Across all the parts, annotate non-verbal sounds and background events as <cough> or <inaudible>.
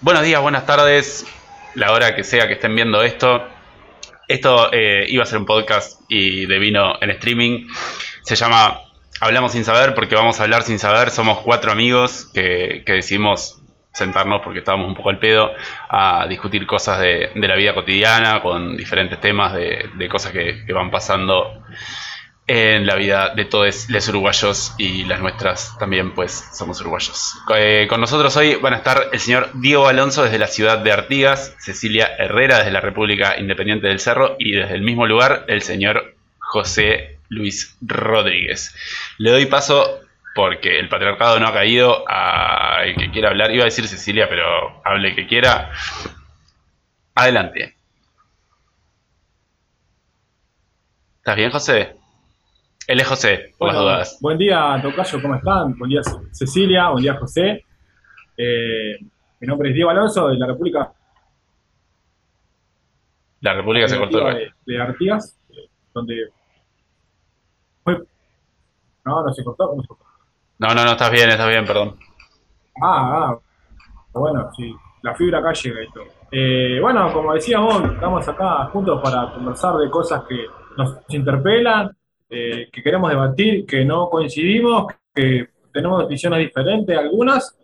Buenos días, buenas tardes, la hora que sea que estén viendo esto. Esto eh, iba a ser un podcast y de vino en streaming. Se llama Hablamos sin saber porque vamos a hablar sin saber. Somos cuatro amigos que, decidimos sentarnos porque estábamos un poco al pedo a discutir cosas de, la vida cotidiana con diferentes temas de, cosas que, que van pasando en la vida de todos los uruguayos y las nuestras también, pues somos uruguayos. Eh, con nosotros hoy van a estar el señor Diego Alonso desde la ciudad de Artigas, Cecilia Herrera desde la República Independiente del Cerro y desde el mismo lugar el señor José Luis Rodríguez. Le doy paso porque el patriarcado no ha caído a el que quiera hablar. Iba a decir Cecilia, pero hable que quiera. Adelante. ¿Estás bien, José? Él es José, por las dudas. Buen día, Tocayo, ¿cómo están? Buen día, Cecilia, buen día, José. Eh, mi nombre es Diego Alonso, de la República. La República se cortó. De, de Artigas, donde. No, no se cortó, ¿cómo se cortó? No, no, no, estás bien, estás bien, perdón. Ah, ah. Bueno, sí, la fibra acá llega y todo. Eh, bueno, como decíamos, estamos acá juntos para conversar de cosas que nos interpelan eh, que queremos debatir, que no coincidimos, que tenemos visiones diferentes algunas,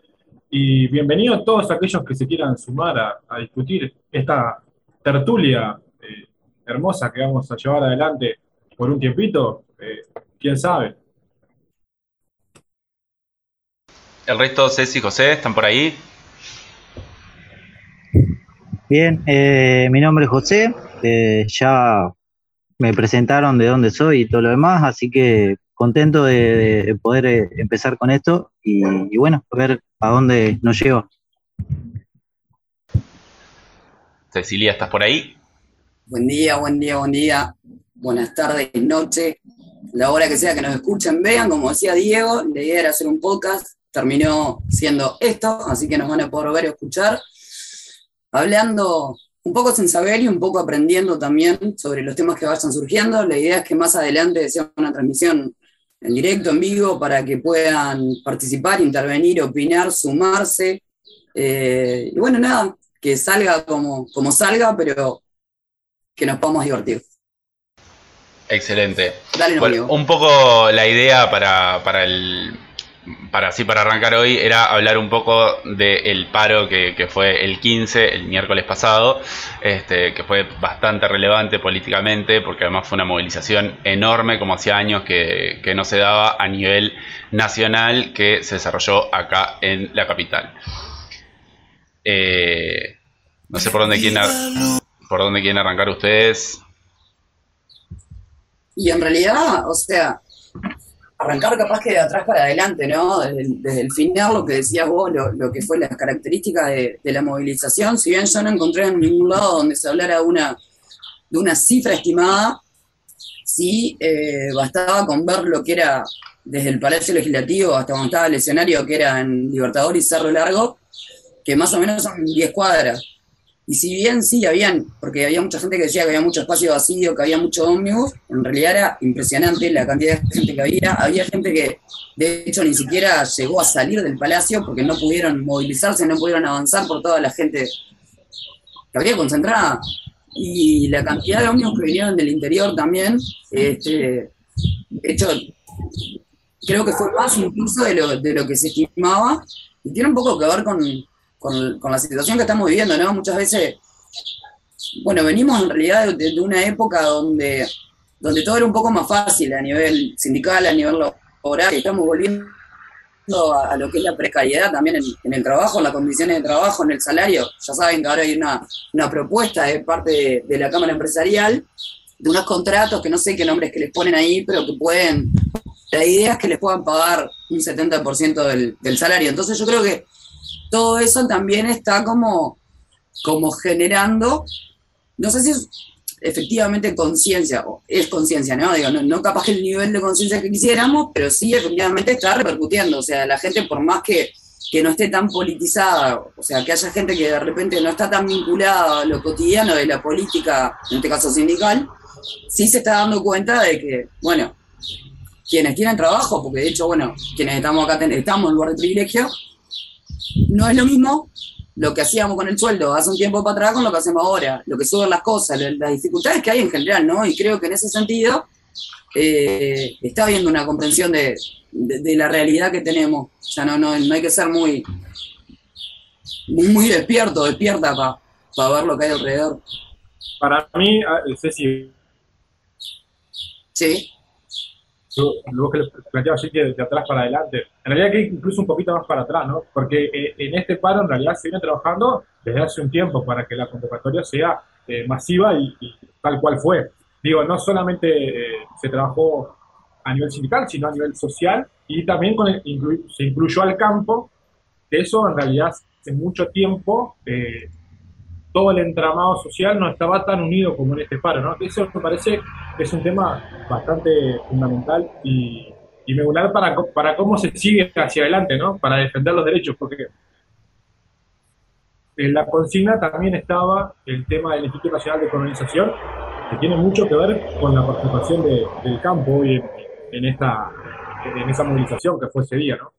y bienvenidos todos aquellos que se quieran sumar a, discutir esta tertulia eh, hermosa que vamos a llevar adelante por un tiempito, eh, quién sabe. El resto, Ceci y José, ¿están por ahí? Bien, mi nombre es José, ya me presentaron de dónde soy y todo lo demás, así que contento de, poder eh, empezar con esto y, bueno, ver a dónde nos lleva. Cecilia, ¿estás por ahí? Buen día, buen día, buen día. Buenas tardes, noche. La hora que sea que nos escuchen, vean, como decía Diego, la idea era hacer un podcast, terminó siendo esto, así que nos van a poder ver y escuchar. Hablando un poco sin saber y un poco aprendiendo también sobre los temas que vayan surgiendo. La idea es que más adelante sea una transmisión en directo, en vivo, para que puedan participar, intervenir, opinar, sumarse. Eh, y bueno, nada, que salga como, como salga, pero que nos podamos divertir. Excelente. Dale, un poco la idea para, para el para así para arrancar hoy era hablar un poco del paro que, fue el 15, el miércoles pasado, este, que fue bastante relevante políticamente, porque además fue una movilización enorme, como hacía años que, no se daba a nivel nacional, que se desarrolló acá en la capital. Eh, no sé por dónde quieren, por dónde quieren arrancar ustedes. Y en realidad, o sea, arrancar capaz que de atrás para adelante, ¿no? Desde, el final, lo que decías vos, lo, que fue las características de, la movilización, si bien yo no encontré en ningún lado donde se hablara una, de una cifra estimada, sí eh, bastaba con ver lo que era desde el Palacio Legislativo hasta donde estaba el escenario, que era en Libertador y Cerro Largo, que más o menos son 10 cuadras. Y si bien sí habían, porque había mucha gente que decía que había mucho espacio vacío, que había mucho ómnibus, en realidad era impresionante la cantidad de gente que había. Había gente que, de hecho, ni siquiera llegó a salir del palacio porque no pudieron movilizarse, no pudieron avanzar por toda la gente que había concentrada. Y la cantidad de ómnibus que vinieron del interior también, este, de hecho, creo que fue más incluso de lo, de lo que se estimaba. Y tiene un poco que ver con, con, la situación que estamos viviendo, ¿no? Muchas veces, bueno, venimos en realidad de, una época donde, donde todo era un poco más fácil a nivel sindical, a nivel laboral, estamos volviendo a, lo que es la precariedad también en, el trabajo, en las condiciones de trabajo, en el salario. Ya saben que ahora hay una, propuesta de parte de, la Cámara Empresarial de unos contratos que no sé qué nombres que les ponen ahí, pero que pueden, la idea es que les puedan pagar un 70% del, del salario. Entonces yo creo que todo eso también está como, como generando, no sé si es efectivamente conciencia, o es conciencia, ¿no? Digo, no, capaz que el nivel de conciencia que quisiéramos, pero sí efectivamente está repercutiendo, o sea, la gente por más que, que no esté tan politizada, o sea, que haya gente que de repente no está tan vinculada a lo cotidiano de la política, en este caso sindical, sí se está dando cuenta de que, bueno, quienes tienen trabajo, porque de hecho, bueno, quienes estamos acá estamos en lugar de privilegio, no es lo mismo lo que hacíamos con el sueldo hace un tiempo para atrás con lo que hacemos ahora, lo que suben las cosas, las dificultades que hay en general, ¿no? Y creo que en ese sentido eh, está habiendo una comprensión de, la realidad que tenemos. O sea, no, no, no hay que ser muy, muy, despierto, despierta para ver lo que hay alrededor. Para mí, ah, Ceci. Sí. Luego que planteaba así que de atrás para adelante. En realidad que incluso un poquito más para atrás, ¿no? Porque eh, en este paro en realidad se viene trabajando desde hace un tiempo para que la convocatoria sea eh, masiva y, tal cual fue. Digo, no solamente eh, se trabajó a nivel sindical, sino a nivel social y también con se incluyó al campo, que eso en realidad hace mucho tiempo todo el entramado social no estaba tan unido como en este paro, ¿no? Eso me parece que es un tema bastante fundamental y, y medular para, para cómo se sigue hacia adelante, ¿no? Para defender los derechos, porque en la consigna también estaba el tema del Instituto Nacional de Colonización, que tiene mucho que ver con la participación del campo hoy en, en, esta, en esa movilización que fue ese día, ¿no?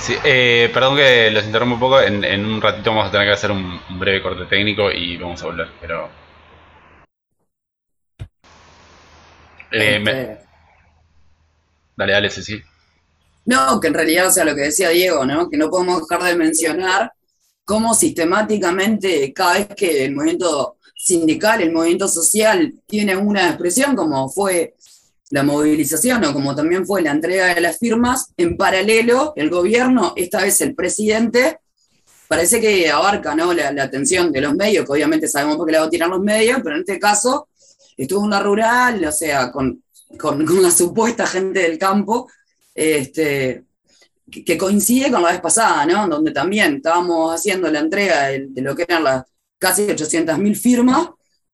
Sí, eh, perdón que los interrumpo un poco. En, un ratito vamos a tener que hacer un, breve corte técnico y vamos a volver. Pero. Eh, dale, dale, sí. No, que en realidad, o sea, lo que decía Diego, ¿no? Que no podemos dejar de mencionar cómo sistemáticamente cada vez que el movimiento sindical, el movimiento social tiene una expresión, como fue la movilización o como también fue la entrega de las firmas, en paralelo el gobierno, esta vez el presidente, parece que abarca ¿no? la, atención de los medios, que obviamente sabemos por qué le va a tirar los medios, pero en este caso estuvo en una rural, o sea, con, <laughs> con, la supuesta gente del campo, este, que, coincide con la vez pasada, ¿no? Donde también estábamos haciendo la entrega de, de lo que eran las casi 800.000 firmas,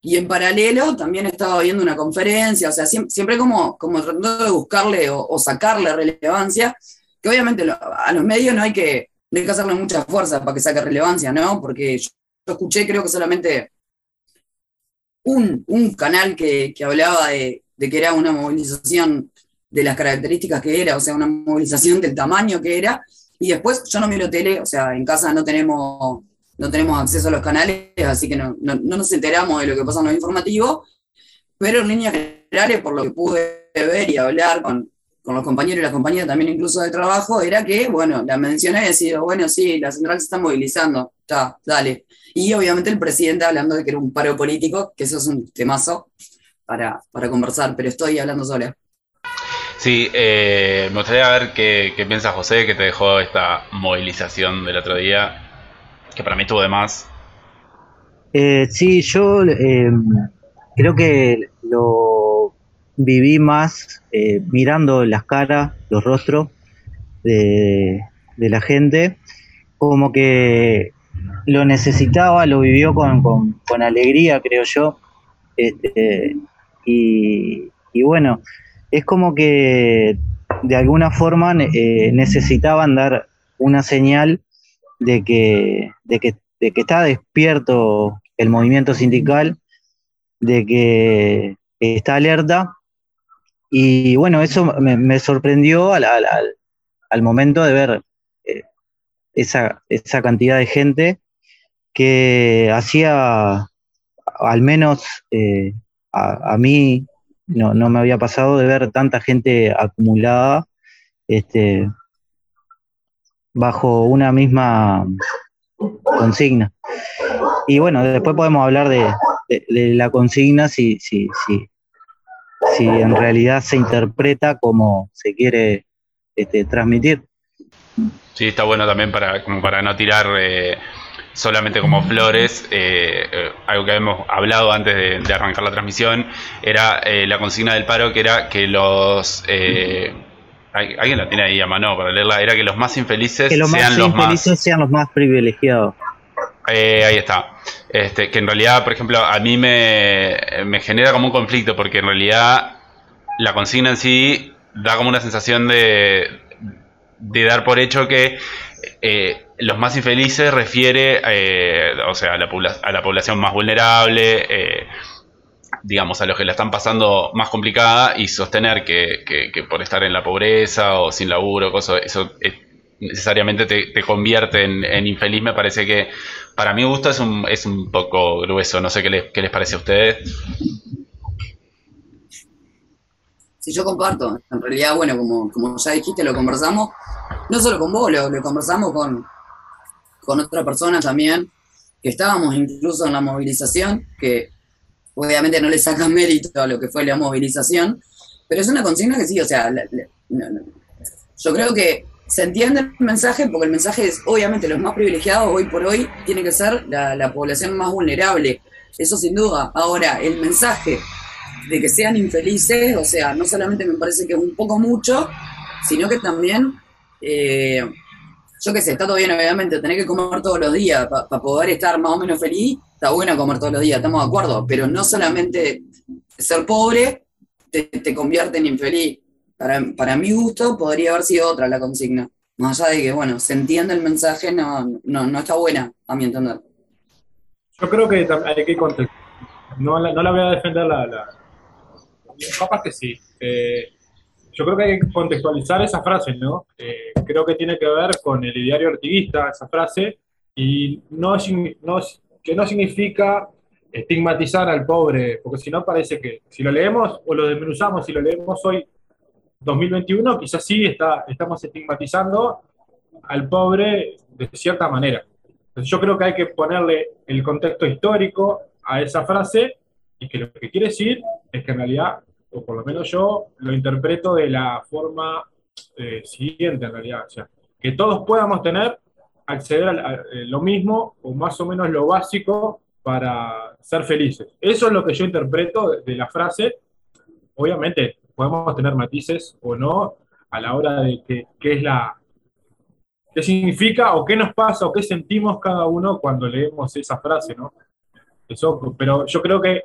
y en paralelo también estaba viendo una conferencia, o sea, siempre, como, como tratando de buscarle o, sacarle relevancia, que obviamente a los medios no hay que, no que hacerle mucha fuerza para que saque relevancia, ¿no? Porque yo, escuché creo que solamente un, canal que, hablaba de, de, que era una movilización de las características que era, o sea, una movilización del tamaño que era, y después yo no miro tele, o sea, en casa no tenemos no tenemos acceso a los canales, así que no, nos enteramos de lo que pasa en los informativos, pero en líneas generales, por lo que pude ver y hablar con, los compañeros y las compañeras también incluso de trabajo, era que, bueno, la mencioné y decía, bueno, sí, la central se está movilizando, está, dale. Y obviamente el presidente hablando de que era un paro político, que eso es un temazo para, conversar, pero estoy hablando sola. Sí, eh, me gustaría ver qué, qué piensa José, que te dejó esta movilización del otro día que para mí tuvo de más. Eh, sí, yo eh, creo que lo viví más eh, mirando las caras, los rostros de, la gente, como que lo necesitaba, lo vivió con, alegría, creo yo. Este, y, bueno, es como que de alguna forma necesitaban dar una señal de que, de que, de que está despierto el movimiento sindical, de que está alerta. Y bueno, eso me, sorprendió al, al, momento de ver eh, esa, esa cantidad de gente que hacía, al menos eh, a, mí, no, no, me había pasado de ver tanta gente acumulada este, bajo una misma consigna. Y bueno, después podemos hablar de, la consigna si, si, si, en realidad se interpreta como se quiere este, transmitir. Sí, está bueno también para, para no tirar eh, solamente como flores. Eh, eh, algo que habíamos hablado antes de, arrancar la transmisión era la consigna del paro, que era que los alguien la tiene ahí a mano para leerla, era que los más infelices sean los más sean los más privilegiados. Eh, ahí está. Este, que en realidad, por ejemplo, a mí me, genera como un conflicto, porque en realidad la consigna en sí da como una sensación de, de dar por hecho que eh, los más infelices refiere eh, o sea, a la, a la población más vulnerable, digamos, a los que la están pasando más complicada y sostener que, por estar en la pobreza o sin laburo, eso es necesariamente te, convierte en, infeliz, me parece que para mi gusto es un, es un poco grueso. No sé qué les, qué les parece a ustedes. Sí, yo comparto. En realidad, bueno, como, como ya dijiste, lo conversamos, no solo con vos, lo, conversamos con, con otra persona también, que estábamos incluso en la movilización, que obviamente no le saca mérito a lo que fue la movilización, pero es una consigna que sí, o sea, yo creo que se entiende el mensaje porque el mensaje es, obviamente, los más privilegiados hoy por hoy tiene que ser la, población más vulnerable, eso sin duda. Ahora, el mensaje de que sean infelices, o sea, no solamente me parece que es un poco mucho, sino que también, eh, yo qué sé, está todo bien, obviamente, tener que comer todos los días para poder estar más o menos feliz, está bueno comer todos los días, estamos de acuerdo, pero no solamente ser pobre te, te convierte en infeliz para, para mi gusto podría haber sido otra la consigna. Más allá de que, bueno, se entiende el mensaje, no, no, no está buena, a mi entender. Yo creo que hay que contextualizar. No la, no la voy a defender la, la... Capaz que sí. Eh, yo creo que hay que contextualizar esa frase, ¿no? Eh, creo que tiene que ver con el ideario artiguista, esa frase, y no, no, que no significa estigmatizar al pobre, porque si no parece que si lo leemos o lo desmenuzamos, si lo leemos hoy 2021 quizás sí está, estamos estigmatizando al pobre de cierta manera. Entonces yo creo que hay que ponerle el contexto histórico a esa frase y que lo que quiere decir es que en realidad, o por lo menos yo lo interpreto de la forma eh, siguiente en realidad, o sea, que todos podamos tener, acceder a, eh, lo mismo o más o menos lo básico para ser felices. Eso es lo que yo interpreto de la frase. Obviamente, podemos tener matices o no a la hora de qué es la qué significa o qué nos pasa o qué sentimos cada uno cuando leemos esa frase, ¿no? Eso, pero yo creo que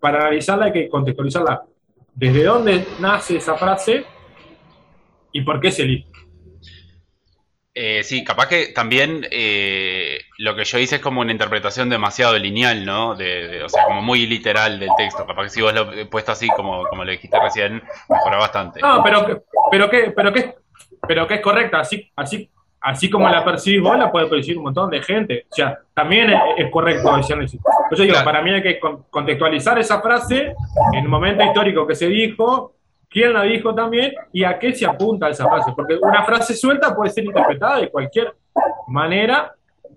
para analizarla hay que contextualizarla. ¿Desde dónde nace esa frase y por qué se elige? Eh, sí, capaz que también eh, lo que yo hice es como una interpretación demasiado lineal, ¿no? De, o sea, como muy literal del texto. Capaz que si vos lo he puesto así como, como lo dijiste recién, mejora bastante. No, pero, pero que, pero que, pero que es correcta, así, así, así como la percibís vos, la puede percibir un montón de gente. O sea, también es, correcto decirlo así. Yo digo, para mí hay que contextualizar esa frase en el momento histórico que se dijo, quién la dijo también y a qué se apunta esa frase. Porque una frase suelta puede ser interpretada de cualquier manera,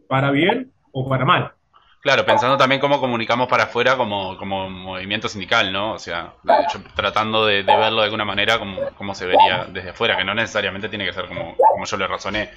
para bien o para mal. Claro, pensando también cómo comunicamos para afuera como, como movimiento sindical, ¿no? O sea, yo tratando de, verlo de alguna manera como, como, se vería desde afuera, que no necesariamente tiene que ser como, como yo le razoné.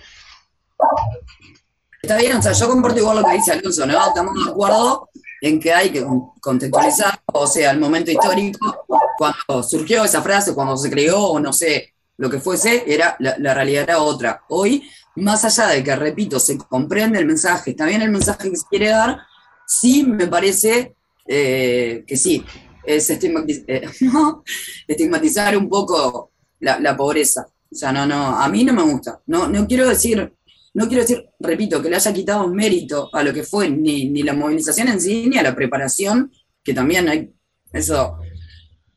Está bien, o sea, yo comparto igual lo que dice Alonso, ¿no? Estamos de acuerdo en que hay que contextualizar, o sea, el momento histórico, cuando surgió esa frase, cuando se creó, o no sé, lo que fuese, era, la, realidad era otra. Hoy, más allá de que, repito, se comprende el mensaje, está bien el mensaje que se quiere dar, sí me parece eh, que sí, es eh, <laughs> estigmatizar un poco la, la, pobreza. O sea, no, no, a mí no me gusta. No, no quiero decir no quiero decir, repito, que le haya quitado mérito a lo que fue ni, la movilización en sí, ni a la preparación, que también hay, eso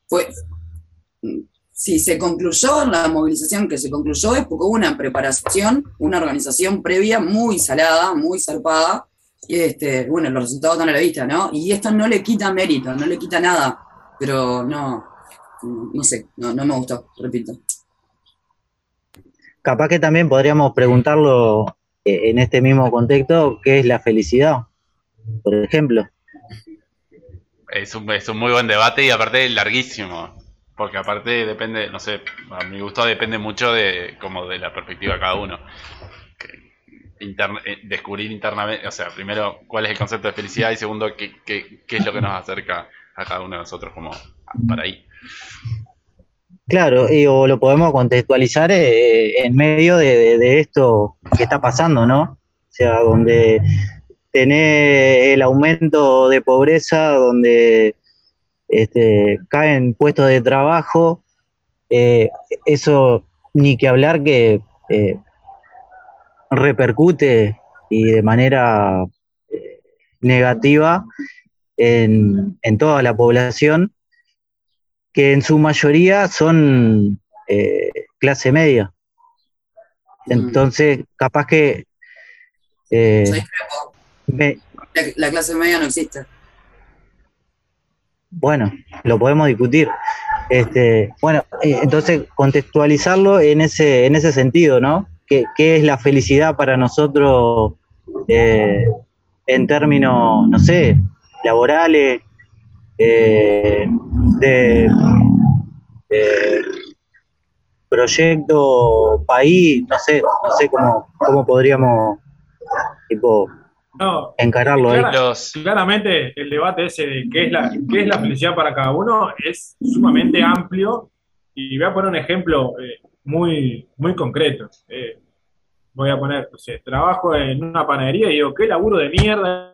fue, si se concluyó la movilización que se concluyó es porque hubo una preparación, una organización previa muy salada, muy zarpada, y este, bueno, los resultados están a la vista, ¿no? Y esto no le quita mérito, no le quita nada, pero no, no sé, no, no me gustó, repito capaz que también podríamos preguntarlo eh, en este mismo contexto, ¿qué es la felicidad? Por ejemplo. Es un, es un muy buen debate y aparte larguísimo, porque aparte depende, no sé, a mi gusto depende mucho de como de la perspectiva de cada uno. Eh, descubrir internamente, o sea, primero cuál es el concepto de felicidad y segundo qué, qué, qué es lo que nos acerca a cada uno de nosotros como para ahí. Claro, o lo podemos contextualizar eh, en medio de, esto que está pasando, ¿no? O sea, donde tenés el aumento de pobreza, donde este, caen puestos de trabajo, eh, eso ni que hablar que eh, repercute y de manera negativa en, en toda la población que en su mayoría son eh, clase media. Entonces, capaz que... eh, me- La, la clase media no existe. Bueno, lo podemos discutir. Este, bueno, eh, entonces contextualizarlo en ese, en ese sentido, ¿no? ¿Qué, qué es la felicidad para nosotros eh, en términos, no sé, laborales, eh, de, de proyecto, país, no sé, no sé cómo, cómo podríamos tipo No, encararlo ahí. Los, claramente el debate ese de qué es la, qué es la felicidad para cada uno es sumamente amplio y voy a poner un ejemplo eh, muy, muy concreto. Eh, voy a poner, sé, trabajo en una panadería y digo, qué laburo de mierda.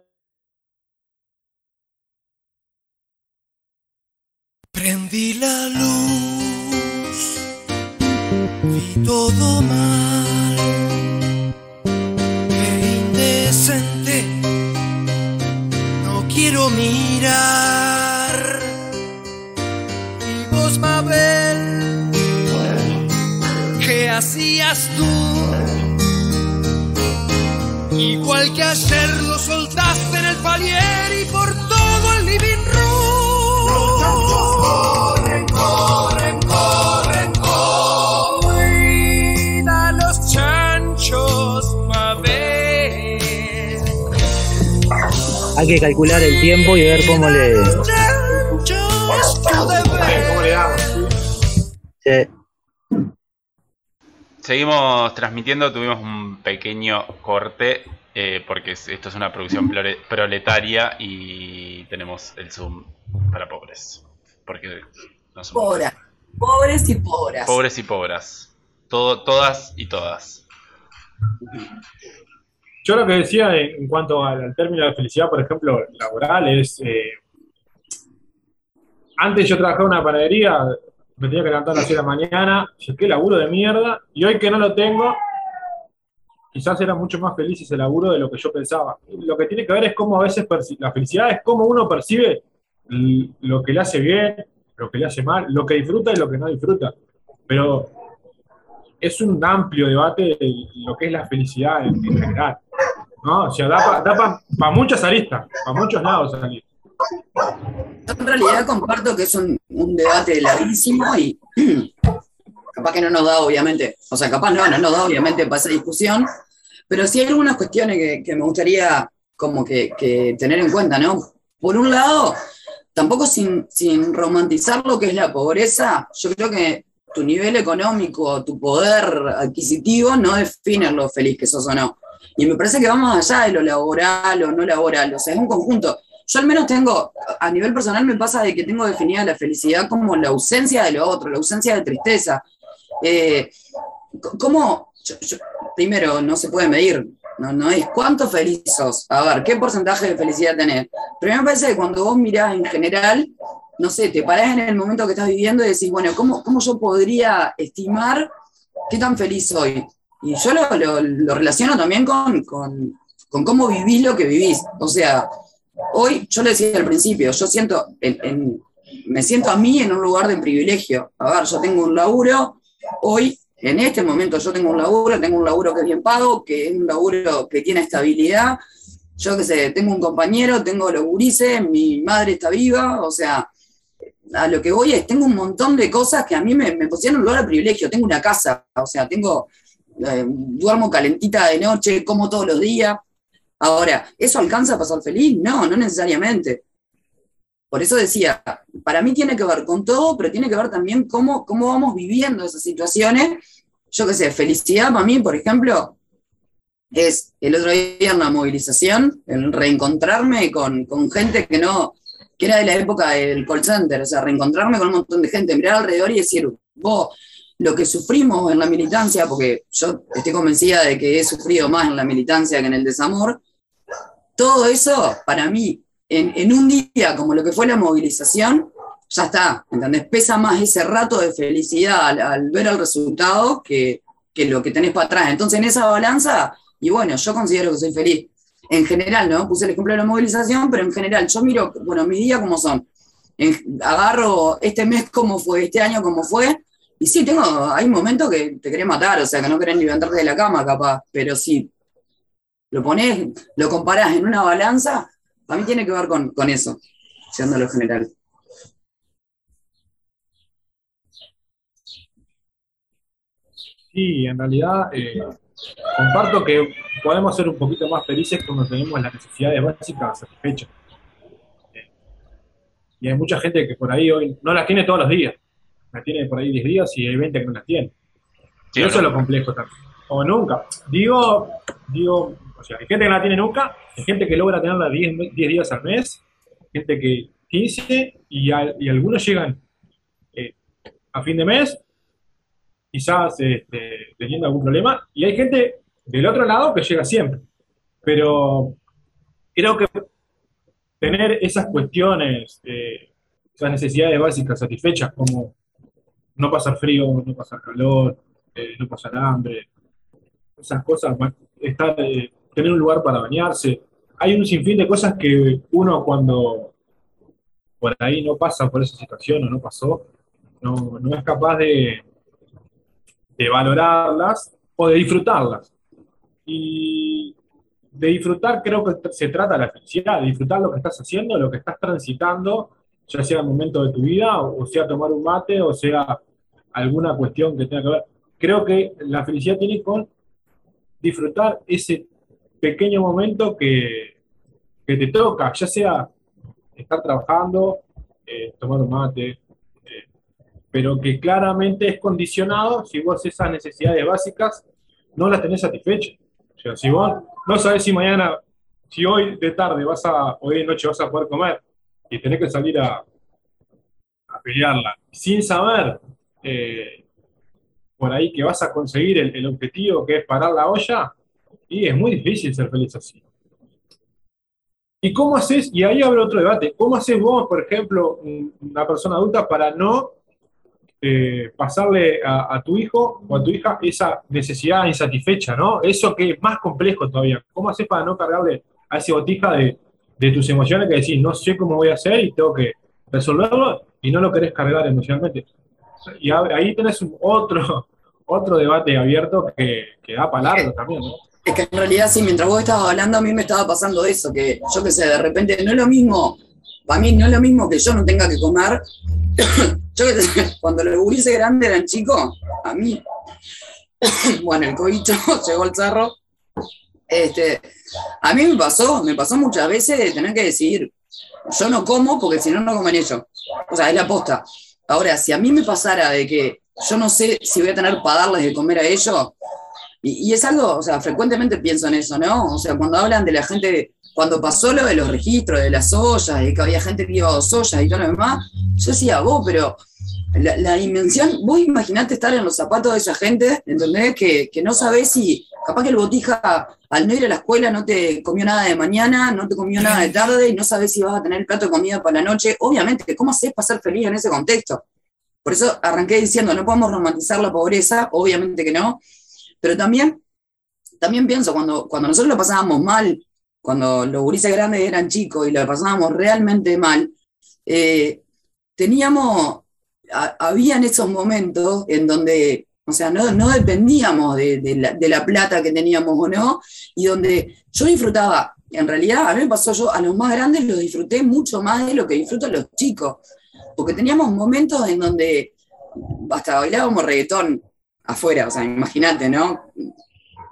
Calcular el tiempo y ver cómo le... Seguimos transmitiendo, tuvimos un pequeño corte eh, porque es- esto es una producción proletaria y tenemos el Zoom para pobres. Porque no somos Pobres. Pobres y pobres. pobres y pobras. Todo, todas y todas. Yo lo que decía en, cuanto al, término de felicidad, por ejemplo, laboral, es. eh, antes yo trabajaba en una panadería, me tenía que levantar a las 6 de la mañana, dije, qué laburo de mierda, y hoy que no lo tengo, quizás era mucho más feliz ese laburo de lo que yo pensaba. Lo que tiene que ver es cómo a veces la felicidad es cómo uno percibe lo que le hace bien, lo que le hace mal, lo que disfruta y lo que no disfruta. Pero es un amplio debate de lo que es la felicidad en general. ¿No? O sea, da para muchas aristas, para muchos lados. Yo en realidad comparto que es un, un debate larguísimo y <clears throat> capaz que no nos da, obviamente, o sea, capaz no, no nos da, obviamente, para esa discusión, pero sí hay algunas cuestiones que, que me gustaría como que, que tener en cuenta, ¿no? Por un lado, tampoco sin, sin romantizar lo que es la pobreza, yo creo que tu nivel económico, tu poder adquisitivo no definen lo feliz que sos o no. Y me parece que vamos allá de lo laboral o no laboral, o sea, es un conjunto. Yo al menos tengo, a nivel personal me pasa de que tengo definida la felicidad como la ausencia de lo otro, la ausencia de tristeza. Eh, ¿Cómo? primero, no se puede medir, no, no es cuánto feliz sos. A ver, ¿qué porcentaje de felicidad tenés? Pero me parece que cuando vos mirás en general, no sé, te parás en el momento que estás viviendo y decís, bueno, ¿cómo, cómo yo podría estimar qué tan feliz soy? Y yo lo, lo- lo relaciono también con, con, con cómo vivís lo que vivís. O sea, hoy, yo le decía al principio, yo siento, en- en- me siento a mí en un lugar de privilegio. A ver, yo tengo un laburo, hoy, en este momento yo tengo un laburo, tengo un laburo que es bien pago, que es un laburo que tiene estabilidad. Yo qué sé, tengo un compañero, tengo los gurises, mi madre está viva, o sea, a lo que voy es, tengo un montón de cosas que a mí me, me pusieron un lugar de privilegio. Tengo una casa, o sea, tengo, eh, duermo calentita de noche, como todos los días. Ahora, ¿eso alcanza a pasar feliz? No, no necesariamente. Por eso decía, para mí tiene que ver con todo, pero tiene que ver también cómo, cómo vamos viviendo esas situaciones. Yo qué sé, felicidad para mí, por ejemplo, es el otro día en la movilización, el reencontrarme con, con gente que no, que era de la época del call center, o sea, reencontrarme con un montón de gente, mirar alrededor y decir, vos, lo que sufrimos en la militancia, porque yo estoy convencida de que he sufrido más en la militancia que en el desamor, todo eso, para mí, en, en un día como lo que fue la movilización, ya está, ¿entendés? Pesa más ese rato de felicidad al, al ver el resultado que, que lo que tenés para atrás. Entonces, en esa balanza, y bueno, yo considero que soy feliz. En general, ¿no? Puse el ejemplo de la movilización, pero en general, yo miro, bueno, mis días como son. En- agarro este mes como fue, este año como fue, Y sí, tengo, hay momentos que te querés matar, o sea, que no querés ni levantarte de la cama, capaz, pero si lo pones, lo comparás en una balanza, a mí tiene que ver con, con eso, siendo lo general. Sí, en realidad eh, comparto que podemos ser un poquito más felices cuando tenemos las necesidades básicas satisfechas. Eh, y hay mucha gente que por ahí hoy no las tiene todos los días. Las tiene por ahí 10 días y hay 20 que no las tiene. Sí, y eso ¿no? es lo complejo también. O nunca. Digo, digo, o sea, hay gente que no la tiene nunca, hay gente que logra tenerla 10, 10 días al mes, gente que 15 y, al- y algunos llegan eh, a fin de mes quizás este, teniendo algún problema, y hay gente del otro lado que llega siempre. Pero creo que tener esas cuestiones, eh, esas necesidades básicas satisfechas, como no pasar frío, no pasar calor, eh, no pasar hambre, esas cosas, estar, eh, tener un lugar para bañarse. Hay un sinfín de cosas que uno cuando por ahí no pasa por esa situación o no pasó, no, no es capaz de, de valorarlas o de disfrutarlas. Y de disfrutar creo que se trata la felicidad, de disfrutar lo que estás haciendo, lo que estás transitando, ya sea el momento de tu vida, o sea tomar un mate, o sea alguna cuestión que tenga que ver. Creo que la felicidad tiene con disfrutar ese pequeño momento que, que te toca, ya sea estar trabajando, eh, tomar un mate, eh, pero que claramente es condicionado si vos esas necesidades básicas no las tenés satisfechas. O sea, si vos no sabés si mañana, si hoy de tarde vas a, hoy de noche vas a poder comer y tenés que salir a, pelearla sin saber eh, por ahí que vas a conseguir el, objetivo que es parar la olla, y es muy difícil ser feliz así. ¿Y cómo haces? Y ahí abre otro debate. ¿Cómo haces vos, por ejemplo, un- una persona adulta, para no eh, pasarle a, tu hijo o a tu hija esa necesidad insatisfecha, ¿no? Eso que es más complejo todavía. ¿Cómo haces para no cargarle a ese botija de, de tus emociones que decís, no sé cómo voy a hacer y tengo que resolverlo y no lo querés cargar emocionalmente? Y ahí tenés otro, <laughs> otro debate abierto que, que da largo también, ¿no? Es que en realidad sí, mientras vos estabas hablando a mí me estaba pasando eso, que yo qué sé, de repente no es lo mismo, para mí no es lo mismo que yo no tenga que comer. <coughs> yo qué sé, <laughs> cuando los gurises grandes eran chicos, a mí, <coughs> bueno, el cobicho <laughs> llegó al cerro, este, a mí me pasó, me pasó muchas veces de tener que decidir, yo no como porque si no, no comen ellos. O sea, es la posta. Ahora, si a mí me pasara de que yo no sé si voy a tener para darles de comer a ellos, y, y es algo, o sea, frecuentemente pienso en eso, ¿no? O sea, cuando hablan de la gente, cuando pasó lo de los registros, de las ollas, de que había gente que iba a dos ollas y todo lo demás, yo decía, vos, pero la, la dimensión, vos imaginate estar en los zapatos de esa gente, ¿entendés? Que, que no sabés si, capaz que el botija al no ir a la escuela no te comió nada de mañana, no te comió nada de tarde y no sabés si vas a tener el plato de comida para la noche. Obviamente, ¿cómo haces para ser feliz en ese contexto? Por eso arranqué diciendo, no podemos romantizar la pobreza, obviamente que no, pero también, también pienso, cuando, cuando nosotros lo pasábamos mal, cuando los gurises grandes eran chicos y lo pasábamos realmente mal, eh, teníamos, a- habían esos momentos en donde, o sea, no, no dependíamos de, la plata que teníamos o no, y donde yo disfrutaba, en realidad a mí me pasó yo, a los más grandes los disfruté mucho más de lo que disfrutan los chicos, porque teníamos momentos en donde hasta bailábamos reggaetón afuera, o sea, imagínate, ¿no?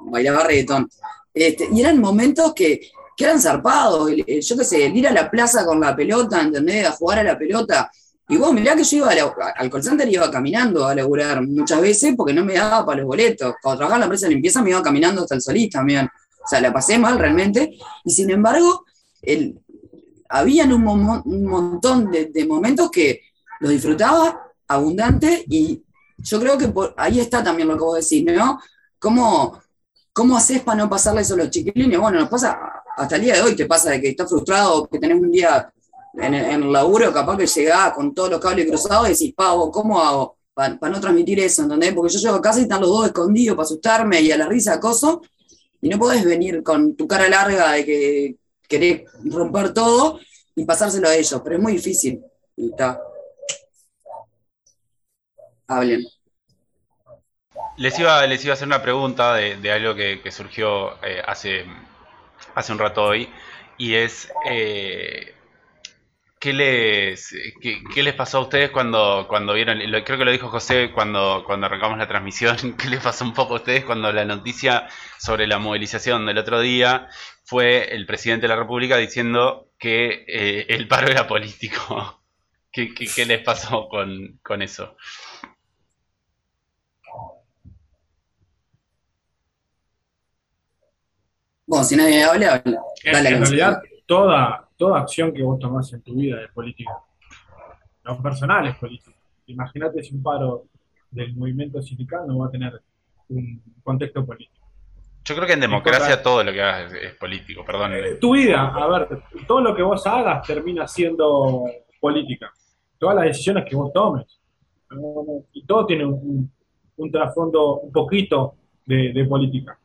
Bailaba reggaetón. Este, y eran momentos que, que eran zarpados, el- yo qué sé, el ir a la plaza con la pelota, ¿entendés? A jugar a la pelota. Y vos, mirá que yo iba al call center iba caminando a laburar muchas veces porque no me daba para los boletos. Cuando trabajaba en la empresa de limpieza me iba caminando hasta el Solís también. O sea, la pasé mal realmente. Y sin embargo, el, habían un, mo- un montón de, momentos que los disfrutaba abundante y yo creo que ahí está también lo que vos decís, ¿no? ¿Cómo, cómo haces para no pasarle eso a los chiquilines? Bueno, nos pasa, hasta el día de hoy te pasa de que estás frustrado, que tenés un día en el, en laburo, capaz que llegás con todos los cables cruzados y decís, pavo, ¿cómo hago para no transmitir eso? ¿entendés? Porque yo llego a casa y están los dos escondidos para asustarme y a la risa acoso, y no podés venir con tu cara larga de que querés romper todo y pasárselo a ellos, pero es muy difícil. Y está. Hablen. Les iba, les iba a hacer una pregunta de, algo que, surgió eh, hace, hace un rato hoy, y es, eh, ¿qué, les, qué, les pasó a ustedes cuando, cuando vieron, creo que lo dijo José cuando, cuando arrancamos la transmisión, <laughs> ¿qué les pasó un poco a ustedes cuando la noticia sobre la movilización del otro día fue el presidente de la República diciendo que eh, el paro era político? <laughs> ¿Qué, qué, les pasó con, con eso? Bueno, si nadie habla, habla. Dale, en, realidad, toda, toda acción que vos tomás en tu vida es política. No personal es política. Imagínate si un paro del movimiento sindical no va a tener un contexto político. Yo creo que en democracia todo lo que hagas es, político, perdón. Eh, tu vida, a ver, todo lo que vos hagas termina siendo política. Todas las decisiones que vos tomes. Y todo tiene un, trasfondo un poquito de política.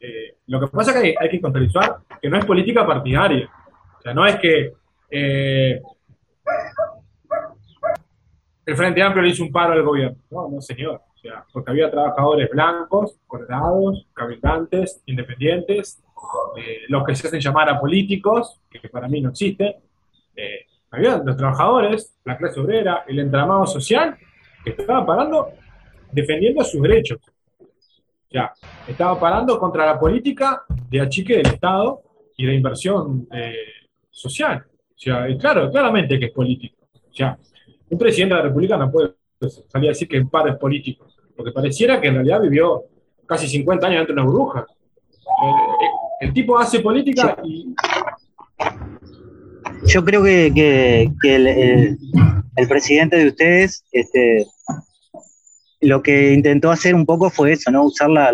Eh, lo que pasa es que hay, que contextualizar que no es política partidaria. O sea, no es que eh, el Frente Amplio le hizo un paro al gobierno. No, no, señor. O sea, porque había trabajadores blancos, colorados, cabildantes, independientes, eh, los que se hacen llamar a políticos, que para mí no existen. había los trabajadores, la clase obrera, el entramado social, que estaban parando defendiendo sus derechos. Ya, estaba parando contra la política de achique del Estado y de inversión eh, social. O sea, claro, claramente que es político. O sea, un presidente de la República no puede salir a decir que el paro es político, porque pareciera que en realidad vivió casi 50 años dentro de una burbuja. Eh, el tipo hace política y... Yo creo que, el, el, presidente de ustedes este, lo que intentó hacer un poco fue eso, ¿no? Usar la,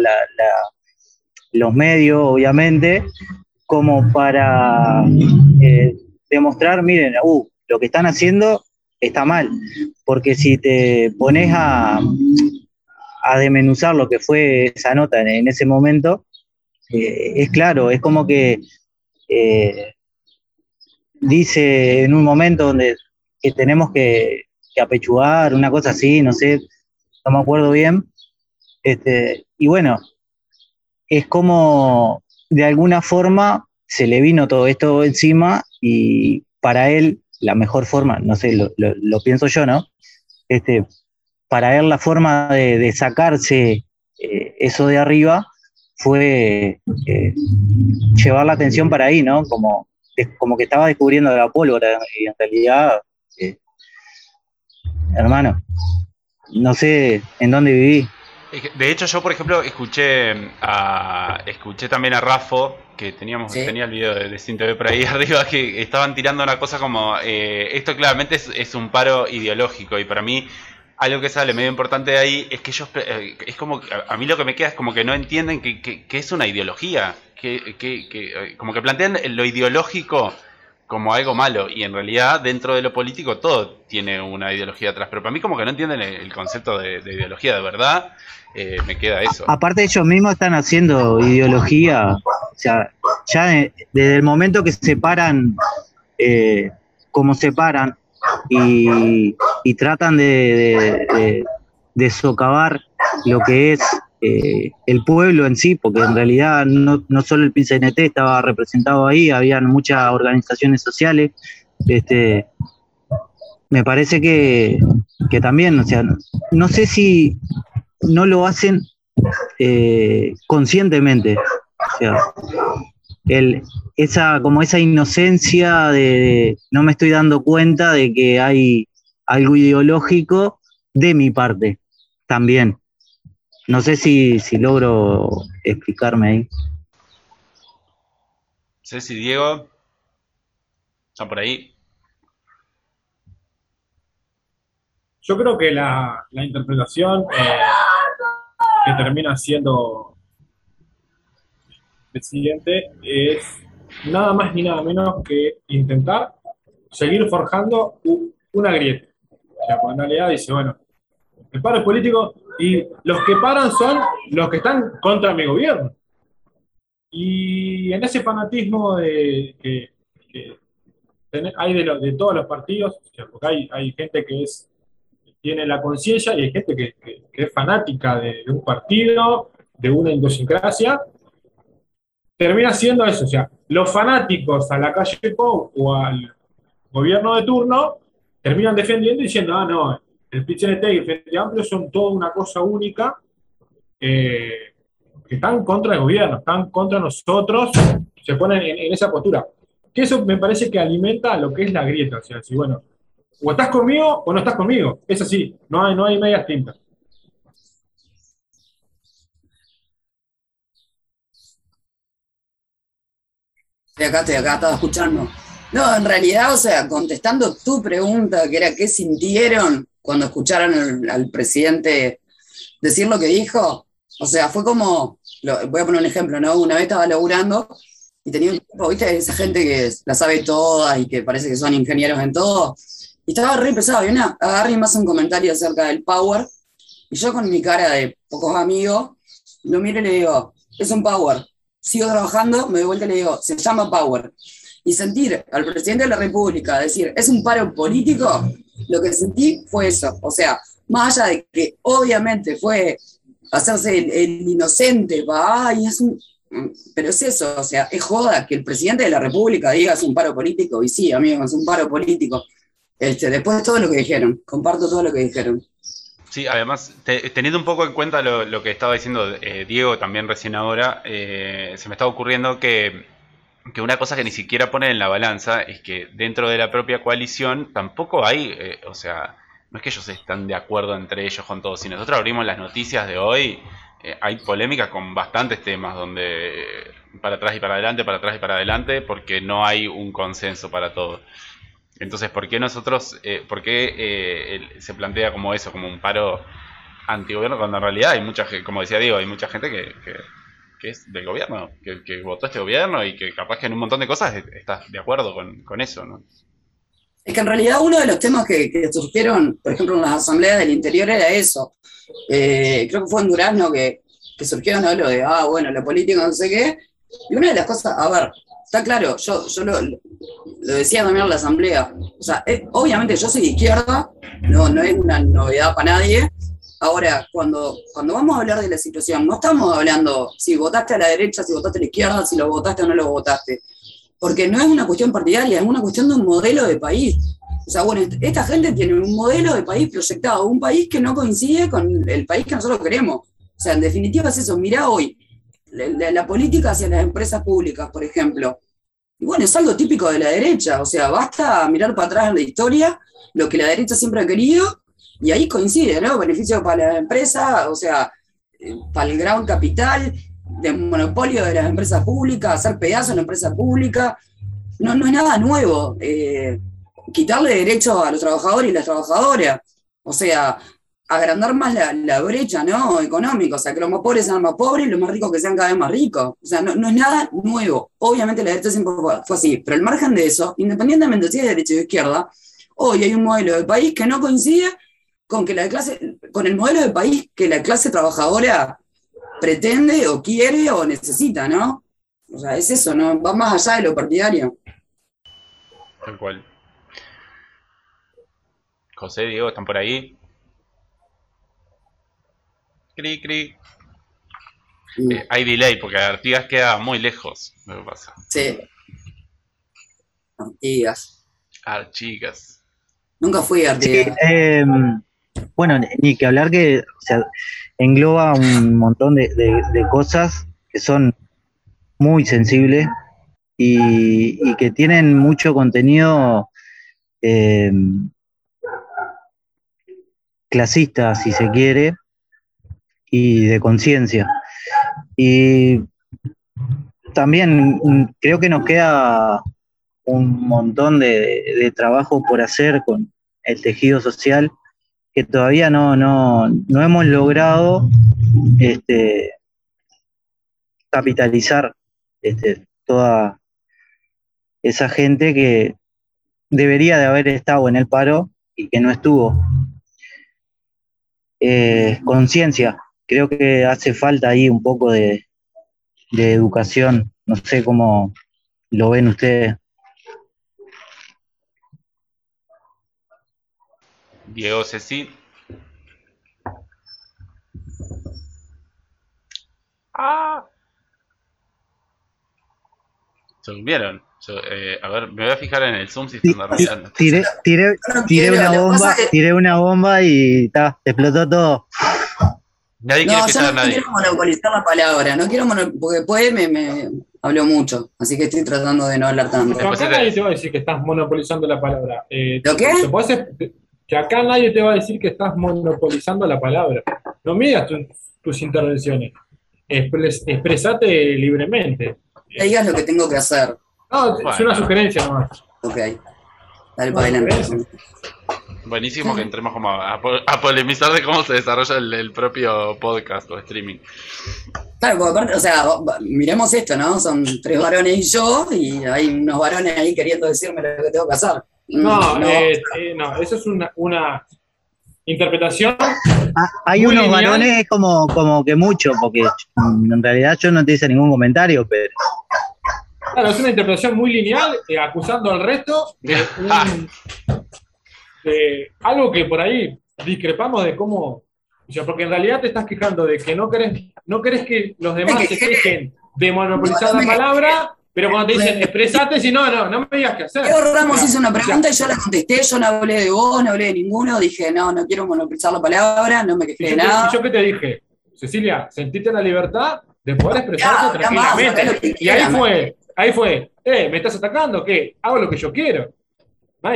los medios, obviamente, como para eh, demostrar, miren, uh, lo que están haciendo está mal, porque si te pones a, a demenuzar lo que fue esa nota en, ese momento, eh, es claro, es como que eh, dice en un momento donde que tenemos que, que apechugar, una cosa así, no sé, no me acuerdo bien. Este, y bueno, es como de alguna forma se le vino todo esto encima y para él la mejor forma, no sé, lo, pienso yo, ¿no? Este, para él la forma de, sacarse eh, eso de arriba fue eh, llevar la atención para ahí, ¿no? Como, como que estaba descubriendo la pólvora y en realidad, eh, hermano, no sé en dónde viví. De hecho, yo, por ejemplo, escuché a, escuché también a Rafo, que teníamos tenía el video de, de por ahí <laughs> arriba, que estaban tirando una cosa como, eh, esto claramente es, un paro ideológico, y para mí algo que sale medio importante de ahí es que ellos, eh, es como, a, mí lo que me queda es como que no entienden que, que, es una ideología, que, que, que, como que plantean lo ideológico como algo malo y en realidad dentro de lo político todo tiene una ideología atrás, pero para mí como que no entienden el, concepto de, ideología de verdad, eh, me queda eso. Aparte ellos mismos están haciendo ideología, o sea, ya desde el momento que se separan, eh, como separan y, y tratan de, de socavar lo que es el pueblo en sí, porque en realidad no, no solo el PCNT estaba representado ahí, habían muchas organizaciones sociales. Este, me parece que, también, o sea, no, sé si no lo hacen eh, conscientemente. O sea, el, esa, como esa inocencia de no me estoy dando cuenta de que hay algo ideológico de mi parte también. No sé si, logro explicarme ahí. Ceci, Diego, ¿están por ahí? Yo creo que la, interpretación eh, que termina siendo presidente es nada más ni nada menos que intentar seguir forjando una grieta. O sea, en realidad dice, bueno, el paro político y los que paran son los que están contra mi gobierno. Y en ese fanatismo de, que, hay de, de, todos los partidos, porque hay, hay gente que es tiene la conciencia y hay gente que, es fanática de, un partido, de una idiosincrasia, termina siendo eso. O sea, los fanáticos a la calle Pou o al gobierno de turno terminan defendiendo y diciendo, ah, no, el PCNT y el Frente Amplio son toda una cosa única. Eh, que están contra el gobierno, están contra nosotros, se ponen en, esa postura. Que eso me parece que alimenta lo que es la grieta. O sea, si bueno, o estás conmigo o no estás conmigo. Es así, no hay, no hay medias tintas. Estoy acá, estoy acá, estaba escuchando. No, en realidad, o sea, contestando tu pregunta, que era qué sintieron cuando escucharon al presidente decir lo que dijo, o sea, fue como, voy a poner un ejemplo, ¿no? Una vez estaba laburando y tenía un tipo, ¿viste? Esa gente que la sabe toda y que parece que son ingenieros en todo. Y estaba re pesado. Y una agarré hace un comentario acerca del power. Y yo con mi cara de pocos amigos, lo miro y le digo, es un power. Sigo trabajando, me doy vuelta y le digo, se llama power. Y sentir al presidente de la República decir, es un paro político, lo que sentí fue eso. O sea, más allá de que obviamente fue hacerse el, inocente, va, ay, es un... Pero es eso, o sea, es joda que el presidente de la República diga es un paro político, y sí, amigo, es un paro político. Este, después de todo lo que dijeron, comparto todo lo que dijeron. Sí, además, teniendo un poco en cuenta lo, que estaba diciendo eh, Diego también recién ahora, eh, se me está ocurriendo que, que, una cosa que ni siquiera pone en la balanza es que dentro de la propia coalición tampoco hay, eh, o sea, no es que ellos están de acuerdo entre ellos con todos. Si nosotros abrimos las noticias de hoy, eh, hay polémicas con bastantes temas donde eh, para atrás y para adelante, para atrás y para adelante, porque no hay un consenso para todo. Entonces, ¿por qué nosotros, por qué se plantea como eso, como un paro antigobierno, cuando en realidad hay mucha gente, como decía Diego, hay mucha gente que, es del gobierno, que, votó este gobierno y que capaz que en un montón de cosas está de acuerdo con, con eso, ¿no? Es que en realidad uno de los temas que, surgieron, por ejemplo, en las asambleas del interior era eso. Eh, creo que fue en Durazno que, que surgió lo de, ah, bueno, la política no sé qué. Y una de las cosas, a ver, está claro, yo, yo lo, decía también en la asamblea. O sea, obviamente yo soy de izquierda, no, no es una novedad para nadie. Ahora, cuando, cuando vamos a hablar de la situación, no estamos hablando si votaste a la derecha, si votaste a la izquierda, si lo votaste o no lo votaste porque no es una cuestión partidaria, es una cuestión de un modelo de país. O sea, bueno, esta gente tiene un modelo de país proyectado, un país que no coincide con el país que nosotros queremos. O sea, en definitiva es eso. Mirá hoy, la, política hacia las empresas públicas, por ejemplo. Y bueno, es algo típico de la derecha. O sea, basta mirar para atrás en la historia lo que la derecha siempre ha querido y ahí coincide, ¿no? Beneficio para la empresa, o sea, eh, para el gran capital, de monopolio de las empresas públicas, hacer pedazos en la empresa pública. No, no es nada nuevo. Eh, quitarle derechos a los trabajadores y las trabajadoras. O sea, agrandar más la, brecha ¿no? económica. O sea, que los más pobres sean más pobres y los más ricos que sean cada vez más ricos. O sea, no, es nada nuevo. Obviamente la derecha siempre fue, así. Pero al margen de eso, independientemente si es de derecha o de izquierda, hoy hay un modelo de país que no coincide con, que la clase, con el modelo de país que la clase trabajadora pretende o quiere o necesita, ¿no? O sea, es eso, ¿no? Va más allá de lo partidario. Tal cual. José, Diego, ¿están por ahí? Cri, cri. Eh, hay delay porque Artigas queda muy lejos. ¿Qué pasa? Sí. Artigas. Artigas. Nunca fui a Artigas. Em, bueno, ni que hablar que, engloba un montón de, cosas que son muy sensibles y, que tienen mucho contenido eh, clasista, si se quiere, y de conciencia. Y también creo que nos queda un montón de trabajo por hacer con el tejido social que todavía no, no, no hemos logrado este, capitalizar este, toda esa gente que debería de haber estado en el paro y que no estuvo. Eh, conciencia, creo que hace falta ahí un poco de, de educación, no sé cómo lo ven ustedes. diócesis. Ah. ¿Subieron? Yo, eh, a ver, me voy a fijar en el zoom si están arreglando. Tiré, una bomba, y ta, explotó todo. Nadie quiere no, yo no nadie. quiero monopolizar la palabra, no quiero monopolizar, porque después me, me habló mucho, así que estoy tratando de no hablar tanto. Acá nadie te va a decir que estás monopolizando la palabra. Eh, ¿Lo qué? Te, que acá nadie te va a decir que estás monopolizando la palabra. No midas tu- tus intervenciones. Expres- expresate libremente. Que digas lo que tengo que hacer. No, es una sugerencia nomás. Ok. Dale para adelante. Buenísimo que entremos como a, a po- a polemizar de cómo se desarrolla el, el propio podcast o streaming. Claro, porque aparte, o sea, miremos esto, ¿no? Son tres varones y yo, y hay unos varones ahí queriendo decirme lo que tengo que hacer. No, Mm, eh, eh, no, eso es una, una interpretación. Ah, hay unos lineal. varones como, como que mucho, porque en realidad yo no te hice ningún comentario, pero Claro, es una interpretación muy lineal, eh, acusando al resto de, un- de algo que por ahí discrepamos de cómo. O sea, porque en realidad te estás quejando de que no querés, no querés que los demás se quejen de monopolizar No, la palabra, pero cuando te dicen expresate, si no, no, no me digas qué hacer. Leo Ramos hizo una pregunta y yo la contesté, yo no hablé de vos, no hablé de ninguno, dije, no, no quiero monopolizar la palabra, no me ¿Y quejé de nada. y yo qué te dije? Cecilia, sentite la libertad de poder expresarte ya más, tranquilamente. que y ahí fue, ahí fue, eh, ¿me estás atacando? ¿Qué? Hago lo que yo quiero.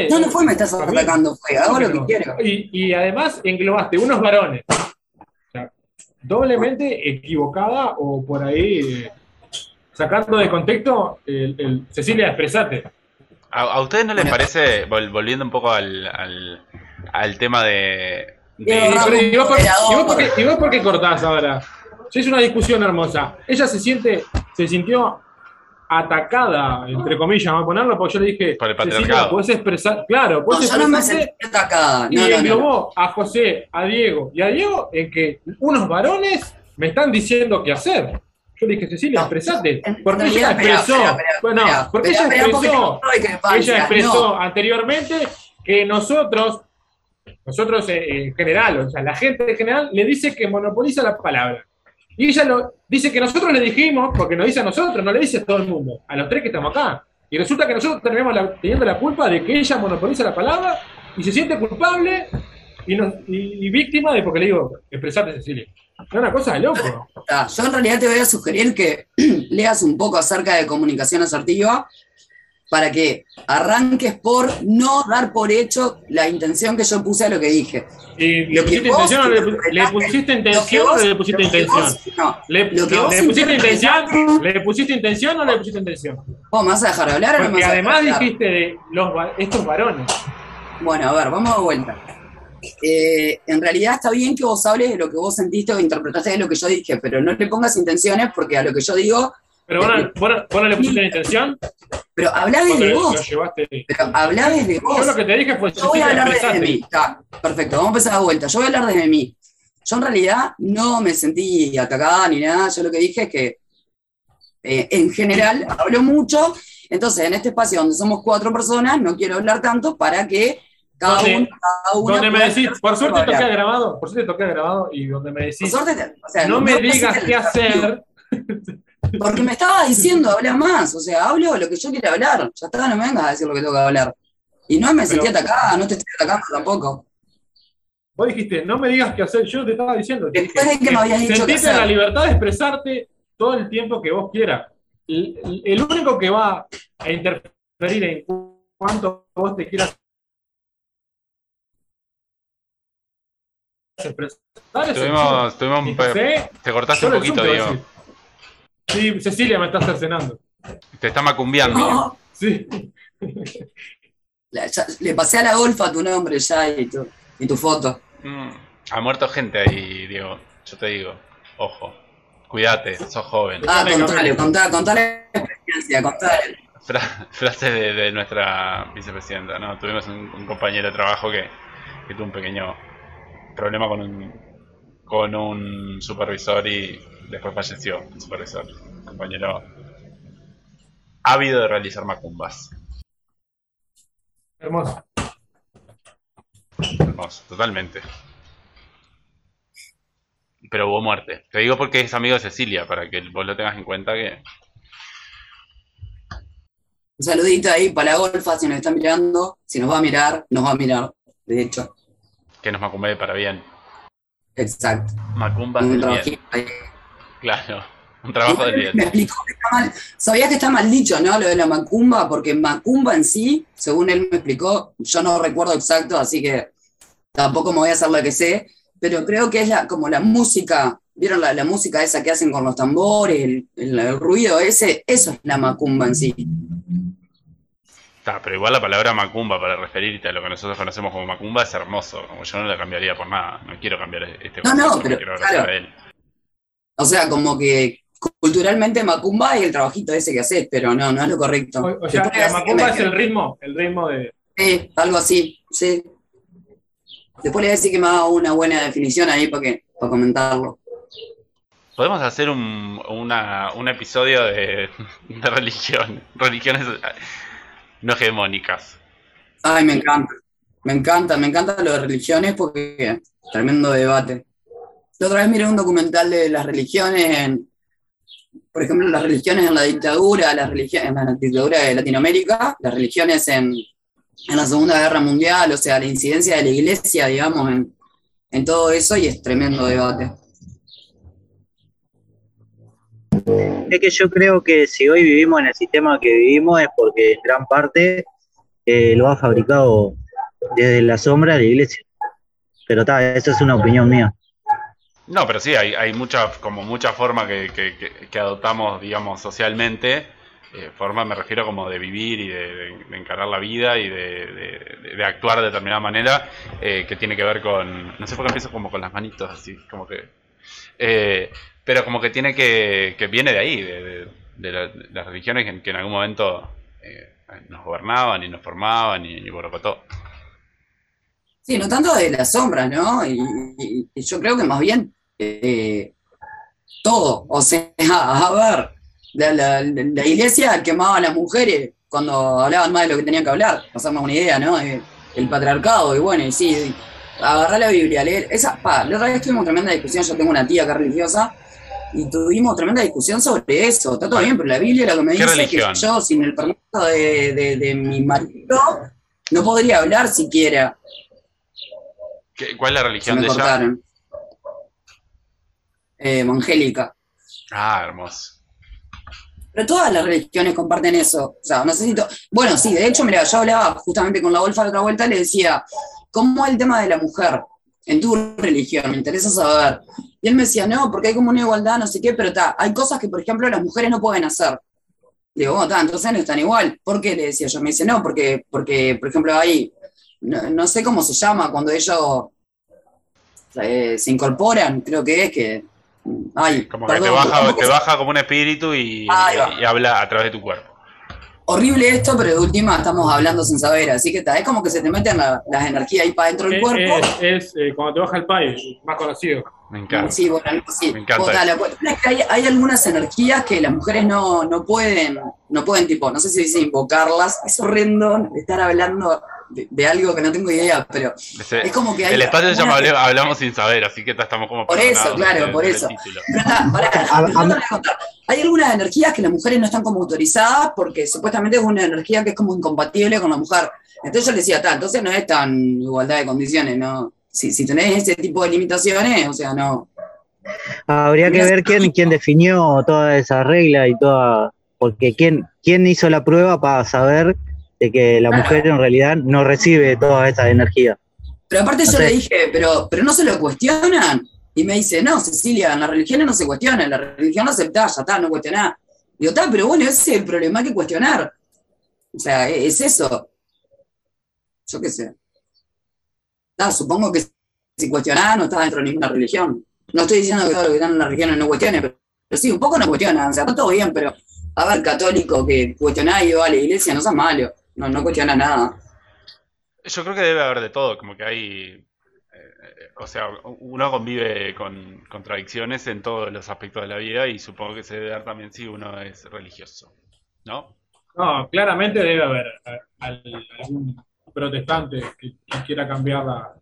No, no fue me estás atacando, fue, hago lo que Pero- quiero. Y, y además englobaste unos varones. O sea, doblemente equivocada o por ahí eh, sacando de contexto el, el- Cecilia, expresate. ¿A, a ustedes no les parece, vol- volviendo un poco al, al, al tema de... de- Y, Ramos, pero- y vos por, moderador. y vos por qué, y vos por qué cortás ahora? Es una discusión hermosa. Ella se siente, se sintió atacada, entre comillas, vamos a ponerlo, porque yo le dije, Por el Cecilia, patriarcado. podés expresar, claro, No, podés yo no me expresarte sentí atacada. y No, no, no. englobó a José, a Diego y a Diego en que unos varones me están diciendo qué hacer. Yo le dije, Cecilia, No, expresate. Porque ella realidad, espera, expresó, bueno, espera, porque ella porque expresó, no ella expresó no. anteriormente que nosotros, nosotros eh, en general, o sea, la gente en general le dice que monopoliza la palabra. Y ella lo dice que nosotros le dijimos, porque nos dice a nosotros, no le dice a todo el mundo, a los tres que estamos acá. Y resulta que nosotros tenemos la- teniendo la culpa de que ella monopoliza la palabra y se siente culpable y, nos- y- y víctima de porque le digo, expresate Cecilia. Es una cosa de loco. Ah, Yo en realidad te voy a sugerir que <clears throat> leas un poco acerca de comunicación asertiva para que arranques por no dar por hecho la intención que yo puse a lo que dije. ¿Y le Lo que pusiste vos intención o le, pusiste intención o le pusiste intención? ¿Le, lo que no, vos ¿le pusiste intención? ¿Le pusiste intención o le pusiste intención? ¿Vos me vas a dejar hablar o no me Porque vas a además dejar hablar? dijiste de los, estos varones. Bueno, a ver, vamos de vuelta. Eh, en realidad está bien que vos hables de lo que vos sentiste o interpretaste de lo que yo dije, pero no le pongas intenciones porque a lo que yo digo, Pero vos no, vos vos no le pusiste intención. pero hablá desde lo, lo vos, llevaste. pero hablá desde Yo vos. lo que te dije fue Yo voy a hablar desde mí. Está, perfecto, vamos a empezar de vuelta. Yo voy a hablar desde mí. Yo en realidad no me sentí atacada ni nada. Yo lo que dije es que eh, en general hablo mucho. Entonces, en este espacio donde somos cuatro personas, no quiero hablar tanto para que cada Donde- uno, cada una Donde me decís, por su suerte toqué grabado, por suerte toqué grabado y donde me Por decís, suerte, o sea, no me digas qué hacer, Porque me estaba diciendo, habla más. O sea, hablo lo que yo quiero hablar. Ya está, no me vengas a decir lo que tengo que hablar. Y no me sentí atacada, no te estoy atacando tampoco. vos dijiste, no me digas qué hacer, yo te estaba diciendo. Después de que me habías dicho qué Sentite hacer. la libertad de expresarte todo el tiempo que vos quieras. El, el único que va a interferir en cu- cuánto vos te quieras Tuvimos, tuvimos un José, te cortaste un poquito, Diego. Sí, Cecilia me está cercenando. Te está macumbiando. No, Sí. <laughs> la- ya- le pasé a la golfa tu nombre ya y tu, y tu foto. Mm, ha muerto gente ahí, Diego. Yo te digo, ojo, cuídate, sos joven. Ah, contale, contale, contale la experiencia, contale. Fra- frase de, de nuestra vicepresidenta, ¿no? Tuvimos un, un compañero de trabajo que, que tuvo un pequeño problema con un, con un supervisor y después falleció el supervisor. Un compañero ávido de realizar macumbas. Hermoso. Hermoso, totalmente. pero hubo muerte. Te digo porque es amigo de Cecilia, para que vos lo tengas en cuenta que... Un saludito ahí para la golfa, si nos está mirando, si nos va a mirar, nos va a mirar, de hecho. Que nos macumbe para bien. Exacto. Macumba Un del bien. ahí. Claro, un trabajo del bien. Me explicó que está mal. Sabía que está mal dicho, ¿no? Lo de la macumba, porque macumba en sí, según él me explicó, yo no recuerdo exacto, así que tampoco me voy a hacer la que sé, pero creo que es la, como la música, ¿vieron la, la música esa que hacen con los tambores, el, el- el ruido ese? Eso es la macumba en sí. Está, pero igual la palabra macumba para referirte a lo que nosotros conocemos como macumba es hermoso. Como yo no la cambiaría por nada. No quiero cambiar este No, no, pero, quiero claro. a él. O sea, como que culturalmente macumba es el trabajito ese que haces, pero no, no es lo correcto. O, o sea, la macumba es el ritmo, el ritmo de. Sí, algo así, sí. Después le voy a decir que me haga una buena definición ahí para, que, para comentarlo. Podemos hacer un, una- un episodio de, de religión. Religiones no hegemónicas. Ay, me encanta. Me encanta, me encanta lo de religiones porque tremendo debate. La otra vez miré un documental de las religiones en, por ejemplo, las religiones en la dictadura, las religiones en la dictadura de Latinoamérica, las religiones en, en la Segunda Guerra Mundial, o sea, la incidencia de la iglesia, digamos, en, en todo eso y es tremendo debate. Es que yo creo que si hoy vivimos en el sistema que vivimos es porque gran parte eh, lo ha fabricado desde la sombra la iglesia. Pero está, eso es una opinión mía. No, pero sí, hay, hay mucha, como mucha forma que, adoptamos, digamos, socialmente. Eh, forma me refiero como de vivir y de, de- de encarar la vida y de, de- de actuar de determinada manera eh, que tiene que ver con, no sé por qué empiezo como con las manitos así, como que, eh, pero como que tiene que, que viene de ahí, de, la- las religiones que, que en algún momento eh, nos gobernaban y nos formaban y, y borocotó. Sí, no tanto de las sombras, ¿no? Y, yo creo que más bien eh, todo. O sea, <laughs> a ver, la, la- la iglesia quemaba a las mujeres cuando hablaban más de lo que tenían que hablar, para hacernos una idea, ¿no? Eh, El patriarcado, y bueno, y sí, agarrar la Biblia, leer. Esa, pa, la otra vez tuvimos tremenda discusión, yo tengo una tía que es religiosa, y tuvimos tremenda discusión sobre eso. Está todo bien, pero la Biblia lo que me ¿Qué dice religión? es que yo, sin el permiso de, de- de mi marido, no podría hablar siquiera. ¿Qué- ¿Cuál es la religión me de ella? cortaron. Eh, evangélica. Ah, hermoso. Pero todas las religiones comparten eso. O sea, no sé si to- Bueno, sí, de hecho, mira, yo hablaba justamente con la Wolfa la otra vuelta, le decía, ¿cómo es el tema de la mujer en tu religión? Me interesa saber. Y él me decía, no, porque hay como una igualdad, no sé qué, pero está, hay cosas que, por ejemplo, las mujeres no pueden hacer. Digo, bueno, está, entonces no están igual. ¿Por qué? Le decía yo. Me dice, no, porque, porque por ejemplo, hay, no, no sé cómo se llama, cuando ellos eh, se incorporan, creo que es que... Ay, Como que te baja, te baja como un espíritu y habla a través de tu cuerpo. Horrible esto, pero de última estamos hablando sin saber, así que está, es como que se te meten la- las energías ahí para dentro del Es, cuerpo. es, es, eh, cuando te baja el país, más conocido. Me encanta. Sí, bueno, algo así. Me encanta eso. la cuestión es que hay, hay algunas energías que las mujeres no, no pueden, no pueden, tipo, no sé si dice invocarlas, es horrendo estar hablando de, de algo que no tengo idea, pero Ese- es como que hay... el espacio se llama Hablamos sin saber, así que estamos como Por eso, claro, por eso. Pero está, <laughs> pará, A- a-. Hay algunas energías que las mujeres no están como autorizadas porque supuestamente es una energía que es como incompatible con la mujer. Entonces yo le decía, está, entonces no es tan igualdad de condiciones, ¿no? Si, si tenés ese tipo de limitaciones, o sea, no. Habría que ver quién, quién definió toda esa regla y toda, porque quién, quién hizo la prueba para saber de que la mujer en realidad no recibe toda esa energía. Pero aparte yo le dije, pero, pero no se lo cuestionan. Y me dice, no, Cecilia, en las religiones no se cuestiona, la religión no aceptás, ya está, no cuestionás. Digo, está, pero bueno, ese es el problema que cuestionar. O sea, e- es eso. Yo qué sé. Está, supongo que si cuestionás no estás dentro de ninguna religión. No estoy diciendo que todo lo que están en las religiones no cuestione, pero, sí, un poco no cuestionan. O sea, está todo bien, pero a ver, católico que cuestionás y va a la iglesia, no seas malo. No, no cuestiona nada. Yo creo que debe haber de todo, como que hay. O sea, uno convive con contradicciones en todos los aspectos de la vida y supongo que se debe dar también si uno es religioso, ¿no? No, claramente debe haber al- algún protestante que, que quiera cambiar la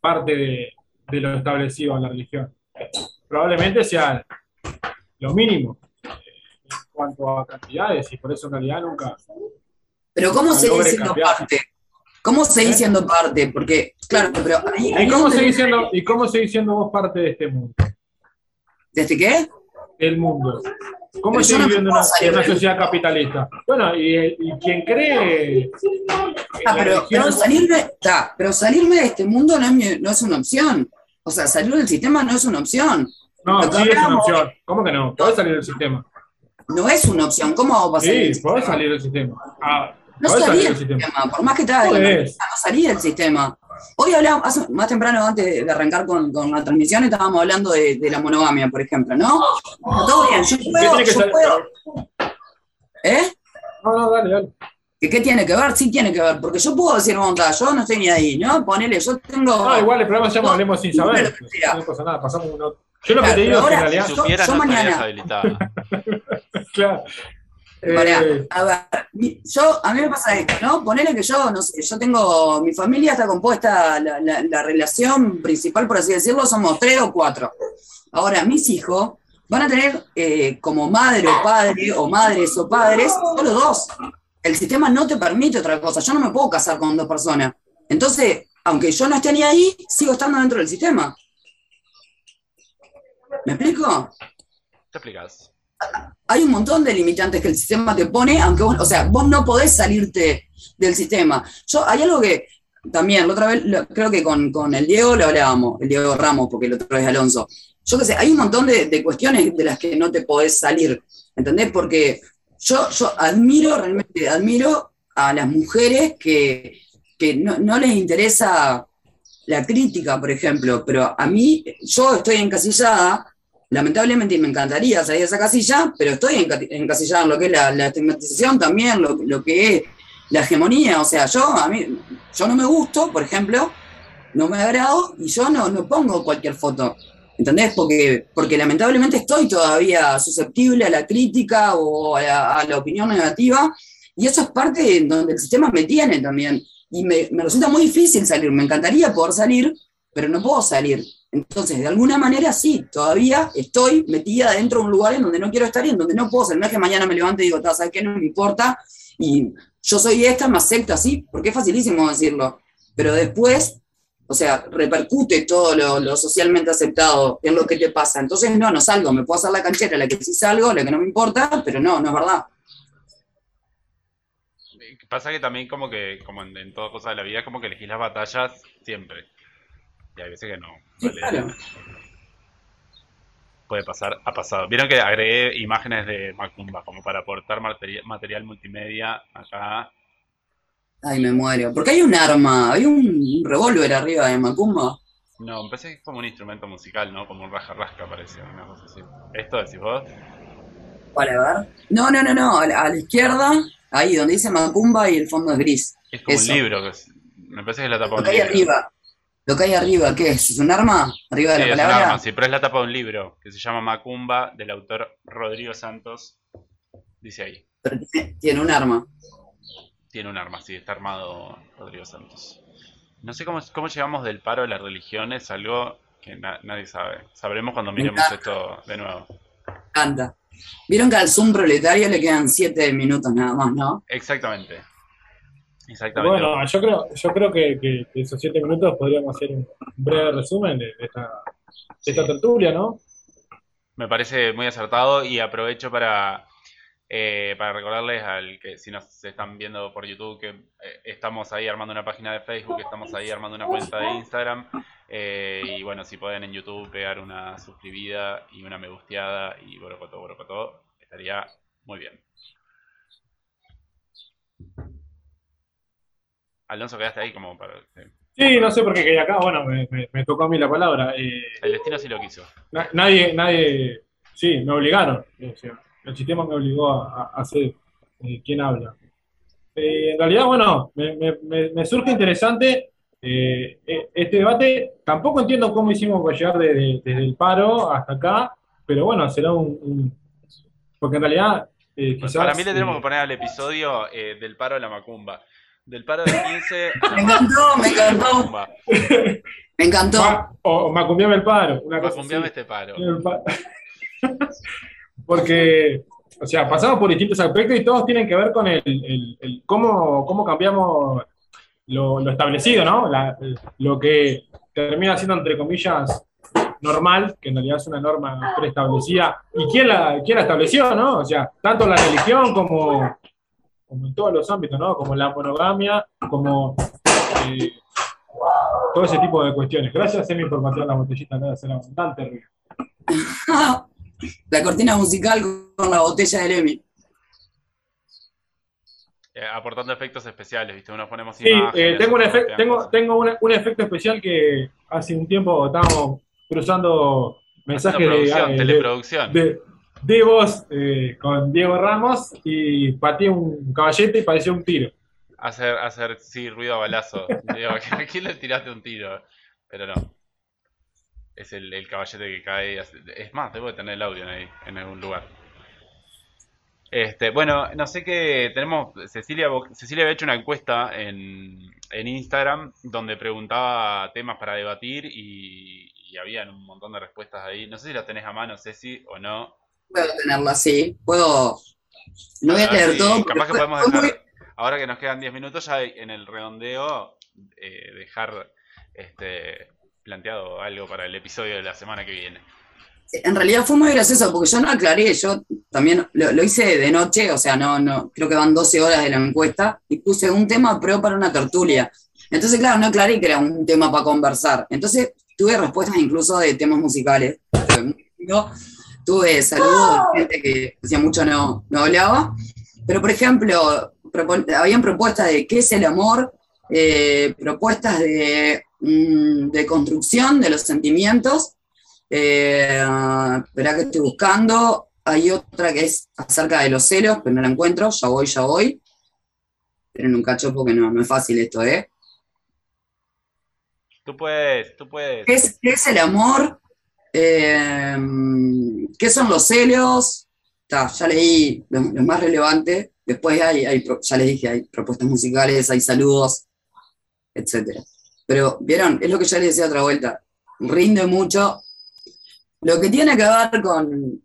parte de, de lo establecido en la religión. Probablemente sea lo mínimo eh, en cuanto a cantidades, y por eso en realidad nunca. Pero ¿cómo No logre siendo cambiar. parte? ¿Cómo seguís siendo parte? Porque, claro, pero ahí, ¿Y cómo, seguís siendo, ¿Y cómo seguís siendo vos parte de este mundo? ¿Desde qué? El mundo. ¿Cómo seguís no viviendo una, salir en una del sociedad capitalista? Bueno, y, y quien cree. Ah, pero, salirme, está, pero salirme de este mundo no es, mi- no es una opción. O sea, salir del sistema no es una opción. No, sí es una opción. ¿Cómo que no? Podés salir del sistema. No es una opción. ¿Cómo vas a salir del Sí, podés sistema? salir del sistema. Ah, No podés salí salir del del sistema. por más que empresa, no salí del sistema. Hoy hablamos, hace- más temprano, antes de arrancar con, con la transmisión, estábamos hablando de, de la monogamia, por ejemplo, ¿no? Todo bien, yo ¿Qué puedo, que yo. ¿Eh? No, no, dale, dale. ¿Que ¿Qué tiene que ver? Sí tiene que ver, porque yo puedo decir, monta, yo no estoy ni ahí, ¿no? Ponele, yo tengo... No, igual el programa se llama No, Hablemos sin no, saber. No pasa nada, pasamos uno. Yo lo que Claro, te digo es que en realidad. Si yo- supieras, yo no estarías mañana- habilitada. Claro. Pará, Eh, a ver, yo, a mí me pasa esto, ¿no? Ponele que yo, no sé, yo tengo, mi familia está compuesta, la, la- la relación principal, por así decirlo, somos tres o cuatro. Ahora, mis hijos van a tener eh, como madre o padre, o madres o padres, solo dos. El sistema no te permite otra cosa, yo no me puedo casar con dos personas. Entonces, aunque yo no esté ni ahí, sigo estando dentro del sistema. ¿Me explico? ¿Te explicas? Hay un montón de limitantes que el sistema te pone, aunque vos, o sea, vos no podés salirte del sistema. Yo, hay algo que también, la otra vez, creo que con, con el Diego lo hablábamos, el Diego Ramos, porque el otro es Alonso. Yo qué sé, hay un montón de, de cuestiones de las que no te podés salir, ¿entendés? Porque yo, yo admiro, realmente admiro a las mujeres que, que no, no les interesa la crítica, por ejemplo, pero a mí, yo estoy encasillada lamentablemente me encantaría salir de esa casilla, pero estoy enca- encasillada en lo que es la, la estigmatización también, lo, que es la hegemonía. O sea, yo a mí, yo no me gusto, por ejemplo, no me agrado y yo no, no pongo cualquier foto. ¿Entendés? Porque, porque lamentablemente estoy todavía susceptible a la crítica o a la, a la opinión negativa, y eso es parte de donde el sistema me tiene también. Y me, me resulta muy difícil salir. Me encantaría poder salir, pero no puedo salir. Entonces, de alguna manera sí, todavía estoy metida dentro de un lugar en donde no quiero estar y en donde no puedo ser. No es que mañana me levante y digo, "Ta, ¿sabes qué? No me importa. Y yo soy esta, me acepto así, porque es facilísimo decirlo. Pero después, o sea, repercute todo lo, lo socialmente aceptado en lo que te pasa. Entonces, no, no salgo. Me puedo hacer la canchera, la que sí salgo, la que no me importa, pero no, no es verdad. Pasa que también como que, como en, en toda cosa de la vida, como que elegís las batallas siempre. Y hay veces que no. Sí, vale. claro. Puede pasar, ha pasado. Vieron que agregué imágenes de Macumba como para aportar material, material multimedia acá. Ay, me muero. Porque hay un arma, hay un, un revólver arriba de Macumba. No, me parece que es como un instrumento musical, ¿no? Como un rasca-rasca parece, una cosa así. ¿Esto decís vos? Vale, a ver. No, no, no, no. A la, a la izquierda, ahí donde dice Macumba y el fondo es gris. Es como Eso. un libro, que es- me parece que es la tapa de un libro. arriba. Lo que hay arriba, ¿qué es? ¿Es un arma? Arriba de Sí, la es un palabra. arma, sí, pero es la tapa de un libro que se llama Macumba, del autor Rodrigo Santos. Dice ahí. Pero tiene, tiene un arma. Tiene un arma, sí, está armado Rodrigo Santos. No sé cómo, cómo llegamos del paro de las religiones, algo que na- nadie sabe. Sabremos cuando miremos esto de nuevo. Canta. Vieron que al Zoom proletario le quedan siete minutos nada más, ¿no? Exactamente. Exactamente. Bueno, yo creo, yo creo que, que- esos siete minutos podríamos hacer un breve resumen de, de esta, de esta tertulia, ¿no? Me parece muy acertado y aprovecho para, eh, para recordarles al que si nos están viendo por YouTube que eh, estamos ahí armando una página de Facebook, estamos ahí armando una cuenta de Instagram eh, y bueno, si pueden en YouTube pegar una suscribida y una me gusteada y borocotó, borocotó, estaría muy bien. Alonso, quedaste ahí como para... sí. Sí, no sé por qué quedé acá, bueno, me, me- me tocó a mí la palabra. Eh, El destino sí lo quiso. na- nadie, nadie, sí, me obligaron. o sea, el sistema me obligó a, a- a ser eh, quien habla. Eh, en realidad, bueno, me, me- me- me surge interesante eh, eh, este debate. Tampoco entiendo cómo hicimos para llegar desde, desde el paro hasta acá, pero bueno, será un... un- porque en realidad, eh, quizás... Para mí le tenemos eh, que poner al episodio eh, del paro de la macumba. Del paro del 15 <laughs> a Me encantó, me encantó. Me encantó. Ma- o macumbiame el paro. Una Macumbiame este paro. <laughs> Porque, o sea, pasamos por distintos aspectos y todos tienen que ver con el, el- el cómo, cómo cambiamos lo, lo establecido, ¿no? La- lo que termina siendo, entre comillas, normal, que en realidad es una norma preestablecida. ¿Y quién la, quién la estableció, no? O sea, tanto la religión como, como en todos los ámbitos, ¿no? Como la monogamia, como eh, todo ese tipo de cuestiones. Gracias, Emi, por patear la botellita acá de hacer abundante ruido. <laughs> La cortina musical con la botella de Emi. Eh, aportando efectos especiales, ¿viste? Unos ponemos Sí, imágenes, eh, tengo, un, efecto pegan tengo, cosas. tengo una- un efecto especial que hace un tiempo estábamos cruzando mensajes de, de- teleproducción. de- de voz eh, con Diego Ramos y pateé un caballete y pareció un tiro. Hacer, hacer, sí, ruido a balazo. <laughs> Digo, <laughs> ¿a quién le tiraste un tiro? Pero no. Es el, el caballete que cae. y hace- Es más, debo de tener el audio ahí, en algún lugar. Este, bueno, no sé qué. Tenemos. Cecilia, Cecilia había hecho una encuesta en, en Instagram donde preguntaba temas para debatir y, y habían un montón de respuestas ahí. No sé si las tenés a mano, Ceci, o no. Puedo tenerla así. Puedo. No voy a si- todo. Capaz que podemos dejar, muy- ahora que nos quedan 10 minutos, ya en el redondeo, eh, dejar este, planteado algo para el episodio de la semana que viene. En realidad fue muy gracioso porque yo no aclaré, yo también lo, lo hice de noche, o sea, no, no, creo que van 12 horas de la encuesta y puse un tema pro para una tertulia. Entonces, claro, no aclaré que era un tema para conversar. Entonces, tuve respuestas incluso de temas musicales. Tuve saludos de gente que hacía mucho no, no hablaba. Pero, por ejemplo, propon- habían propuestas de qué es el amor, eh, propuestas de, mm, de construcción de los sentimientos. Eh, espera que estoy buscando. Hay otra que es acerca de los celos, pero no la encuentro. Ya voy, ya voy. Esperen un cacho porque no, no es fácil esto, ¿eh? Tú puedes, tú puedes. ¿Qué es, qué es el amor? Eh, ¿Qué son los celos? Ta, ya leí lo, lo más relevante. Después hay, hay ya les dije, hay propuestas musicales, hay saludos, etcétera. Pero, ¿vieron? Es lo que yo les decía otra vuelta. Rinde mucho. Lo que tiene que ver con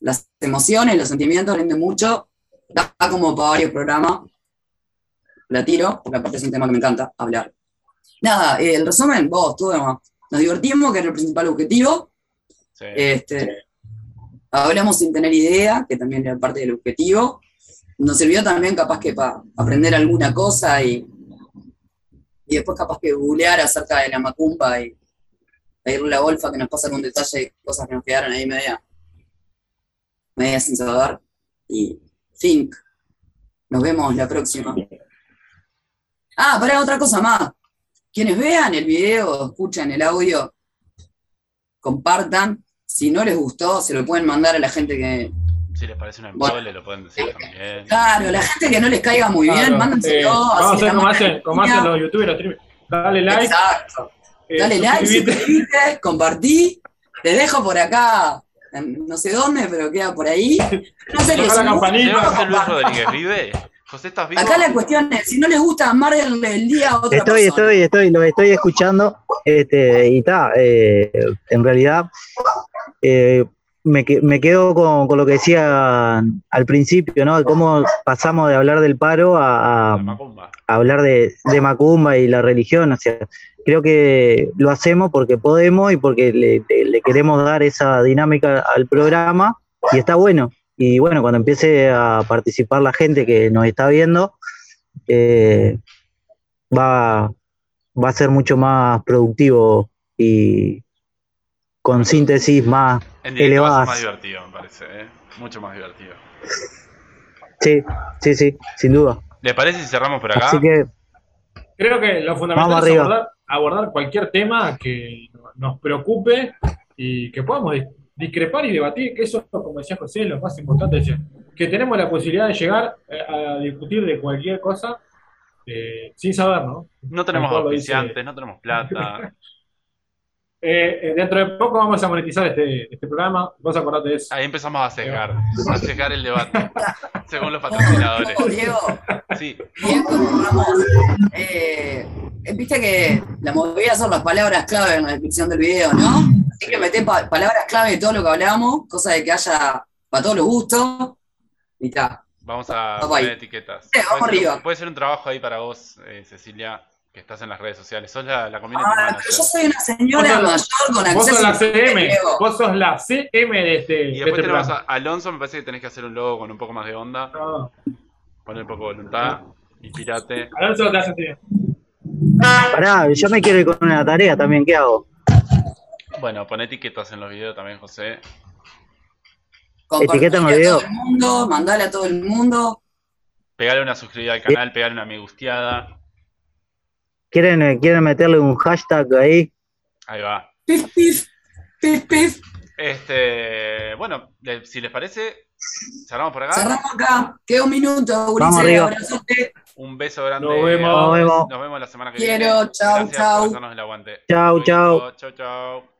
las emociones, los sentimientos, rinde mucho. Da como para varios programas. La tiro, porque aparte es un tema que me encanta hablar. Nada, eh, el resumen, vos, tuvimos, nos divertimos, que era el principal objetivo. Este, hablamos sin tener idea, que también era parte del objetivo. Nos sirvió también capaz que para aprender alguna cosa y, y después capaz que googlear acerca de la macumba y pedirle a Wolfa que nos pase algún detalle de cosas que nos quedaron ahí media, media sin saber. Y think. Nos vemos la próxima. Ah, para otra cosa más. Quienes vean el video, escuchen el audio, compartan. Si no les gustó, se lo pueden mandar a la gente que. Si les parece un Bueno. embole, lo pueden decir también. Claro, la gente que no les caiga muy bien, Claro, mándenselo. eh, vamos a así hacer como hacen, como en hacen los youtubers, los streamers. Dale like. Exacto. eh, Dale like, suscribite. compartí. Les dejo por acá, no sé dónde, pero queda por ahí. No sé, les la campanita. Señor José Luis compartan. Rodríguez, ¿vive? José, ¿estás vivo? Acá la cuestión es, si no les gusta, amarguenle el día a otra Estoy, persona. estoy, estoy, lo estoy escuchando. Este, y está, eh, en realidad, eh, me, me quedo con, con lo que decía al principio, ¿no? De cómo pasamos de hablar del paro a, a- a hablar de, de Macumba y la religión. O sea, creo que lo hacemos porque podemos y porque le queremos dar esa dinámica al programa y está bueno. Y bueno, cuando empiece a participar la gente que nos está viendo, eh, va, va a ser mucho más productivo y con síntesis más En elevadas. más divertido, me parece. ¿eh? Mucho más divertido. Sí, sí, sí, sin duda. ¿Le parece si cerramos por acá? Así que Creo que lo fundamental es abordar, abordar cualquier tema que nos preocupe y que podamos dis- discrepar y debatir, que eso, como decía José, es lo más importante, es que tenemos la posibilidad de llegar eh, a discutir de cualquier cosa eh, sin saber, ¿no? No tenemos auspiciantes, no tenemos plata. <laughs> Eh, eh, dentro de poco vamos a monetizar este, este programa, vos acordate de eso. Ahí empezamos a sesgar, a sesgar el debate, <laughs> según los patrocinadores. Diego, Sí, Bien, Ramos. Eh, Viste que la movida son las palabras clave en la descripción del video, ¿no? Así que meté pa- palabras clave de todo lo que hablamos, cosa de que haya para todos los gustos. Y está. vamos a Vamos ahí. poner etiquetas. Eh, vamos puede, ser, arriba. puede ser un trabajo ahí para vos, eh, Cecilia, que estás en las redes sociales. Sos la, la community Ah, manager. pero yo soy una señora la- mayor con Vos sos acceso la a CM, vos sos la CM de este, Y de después este tenemos a Alonso, me parece que tenés que hacer un logo con un poco más de onda, No, poner un poco de voluntad, inspirate. Alonso te hace. Pará, yo me quiero ir con una tarea también, ¿qué hago? Bueno, pon etiquetas en los videos también, José. Etiqueta en el Compartile a video. todo el mundo, mandale a todo el mundo. Pegale una suscribida al canal, pegale una me gusteada. ¿Quieren, eh, ¿Quieren meterle un hashtag ahí? Ahí va. Pif, pif, pif, pif. Este, bueno, le- si les parece, cerramos por acá. Cerramos acá. Queda un minuto, Vamos Ulises. Un beso grande. Nos vemos. Nos vemos. Nos vemos la semana que Quiero, viene. chau, Gracias chau. por hacernos el aguante. Chau, chau. Chau, chau.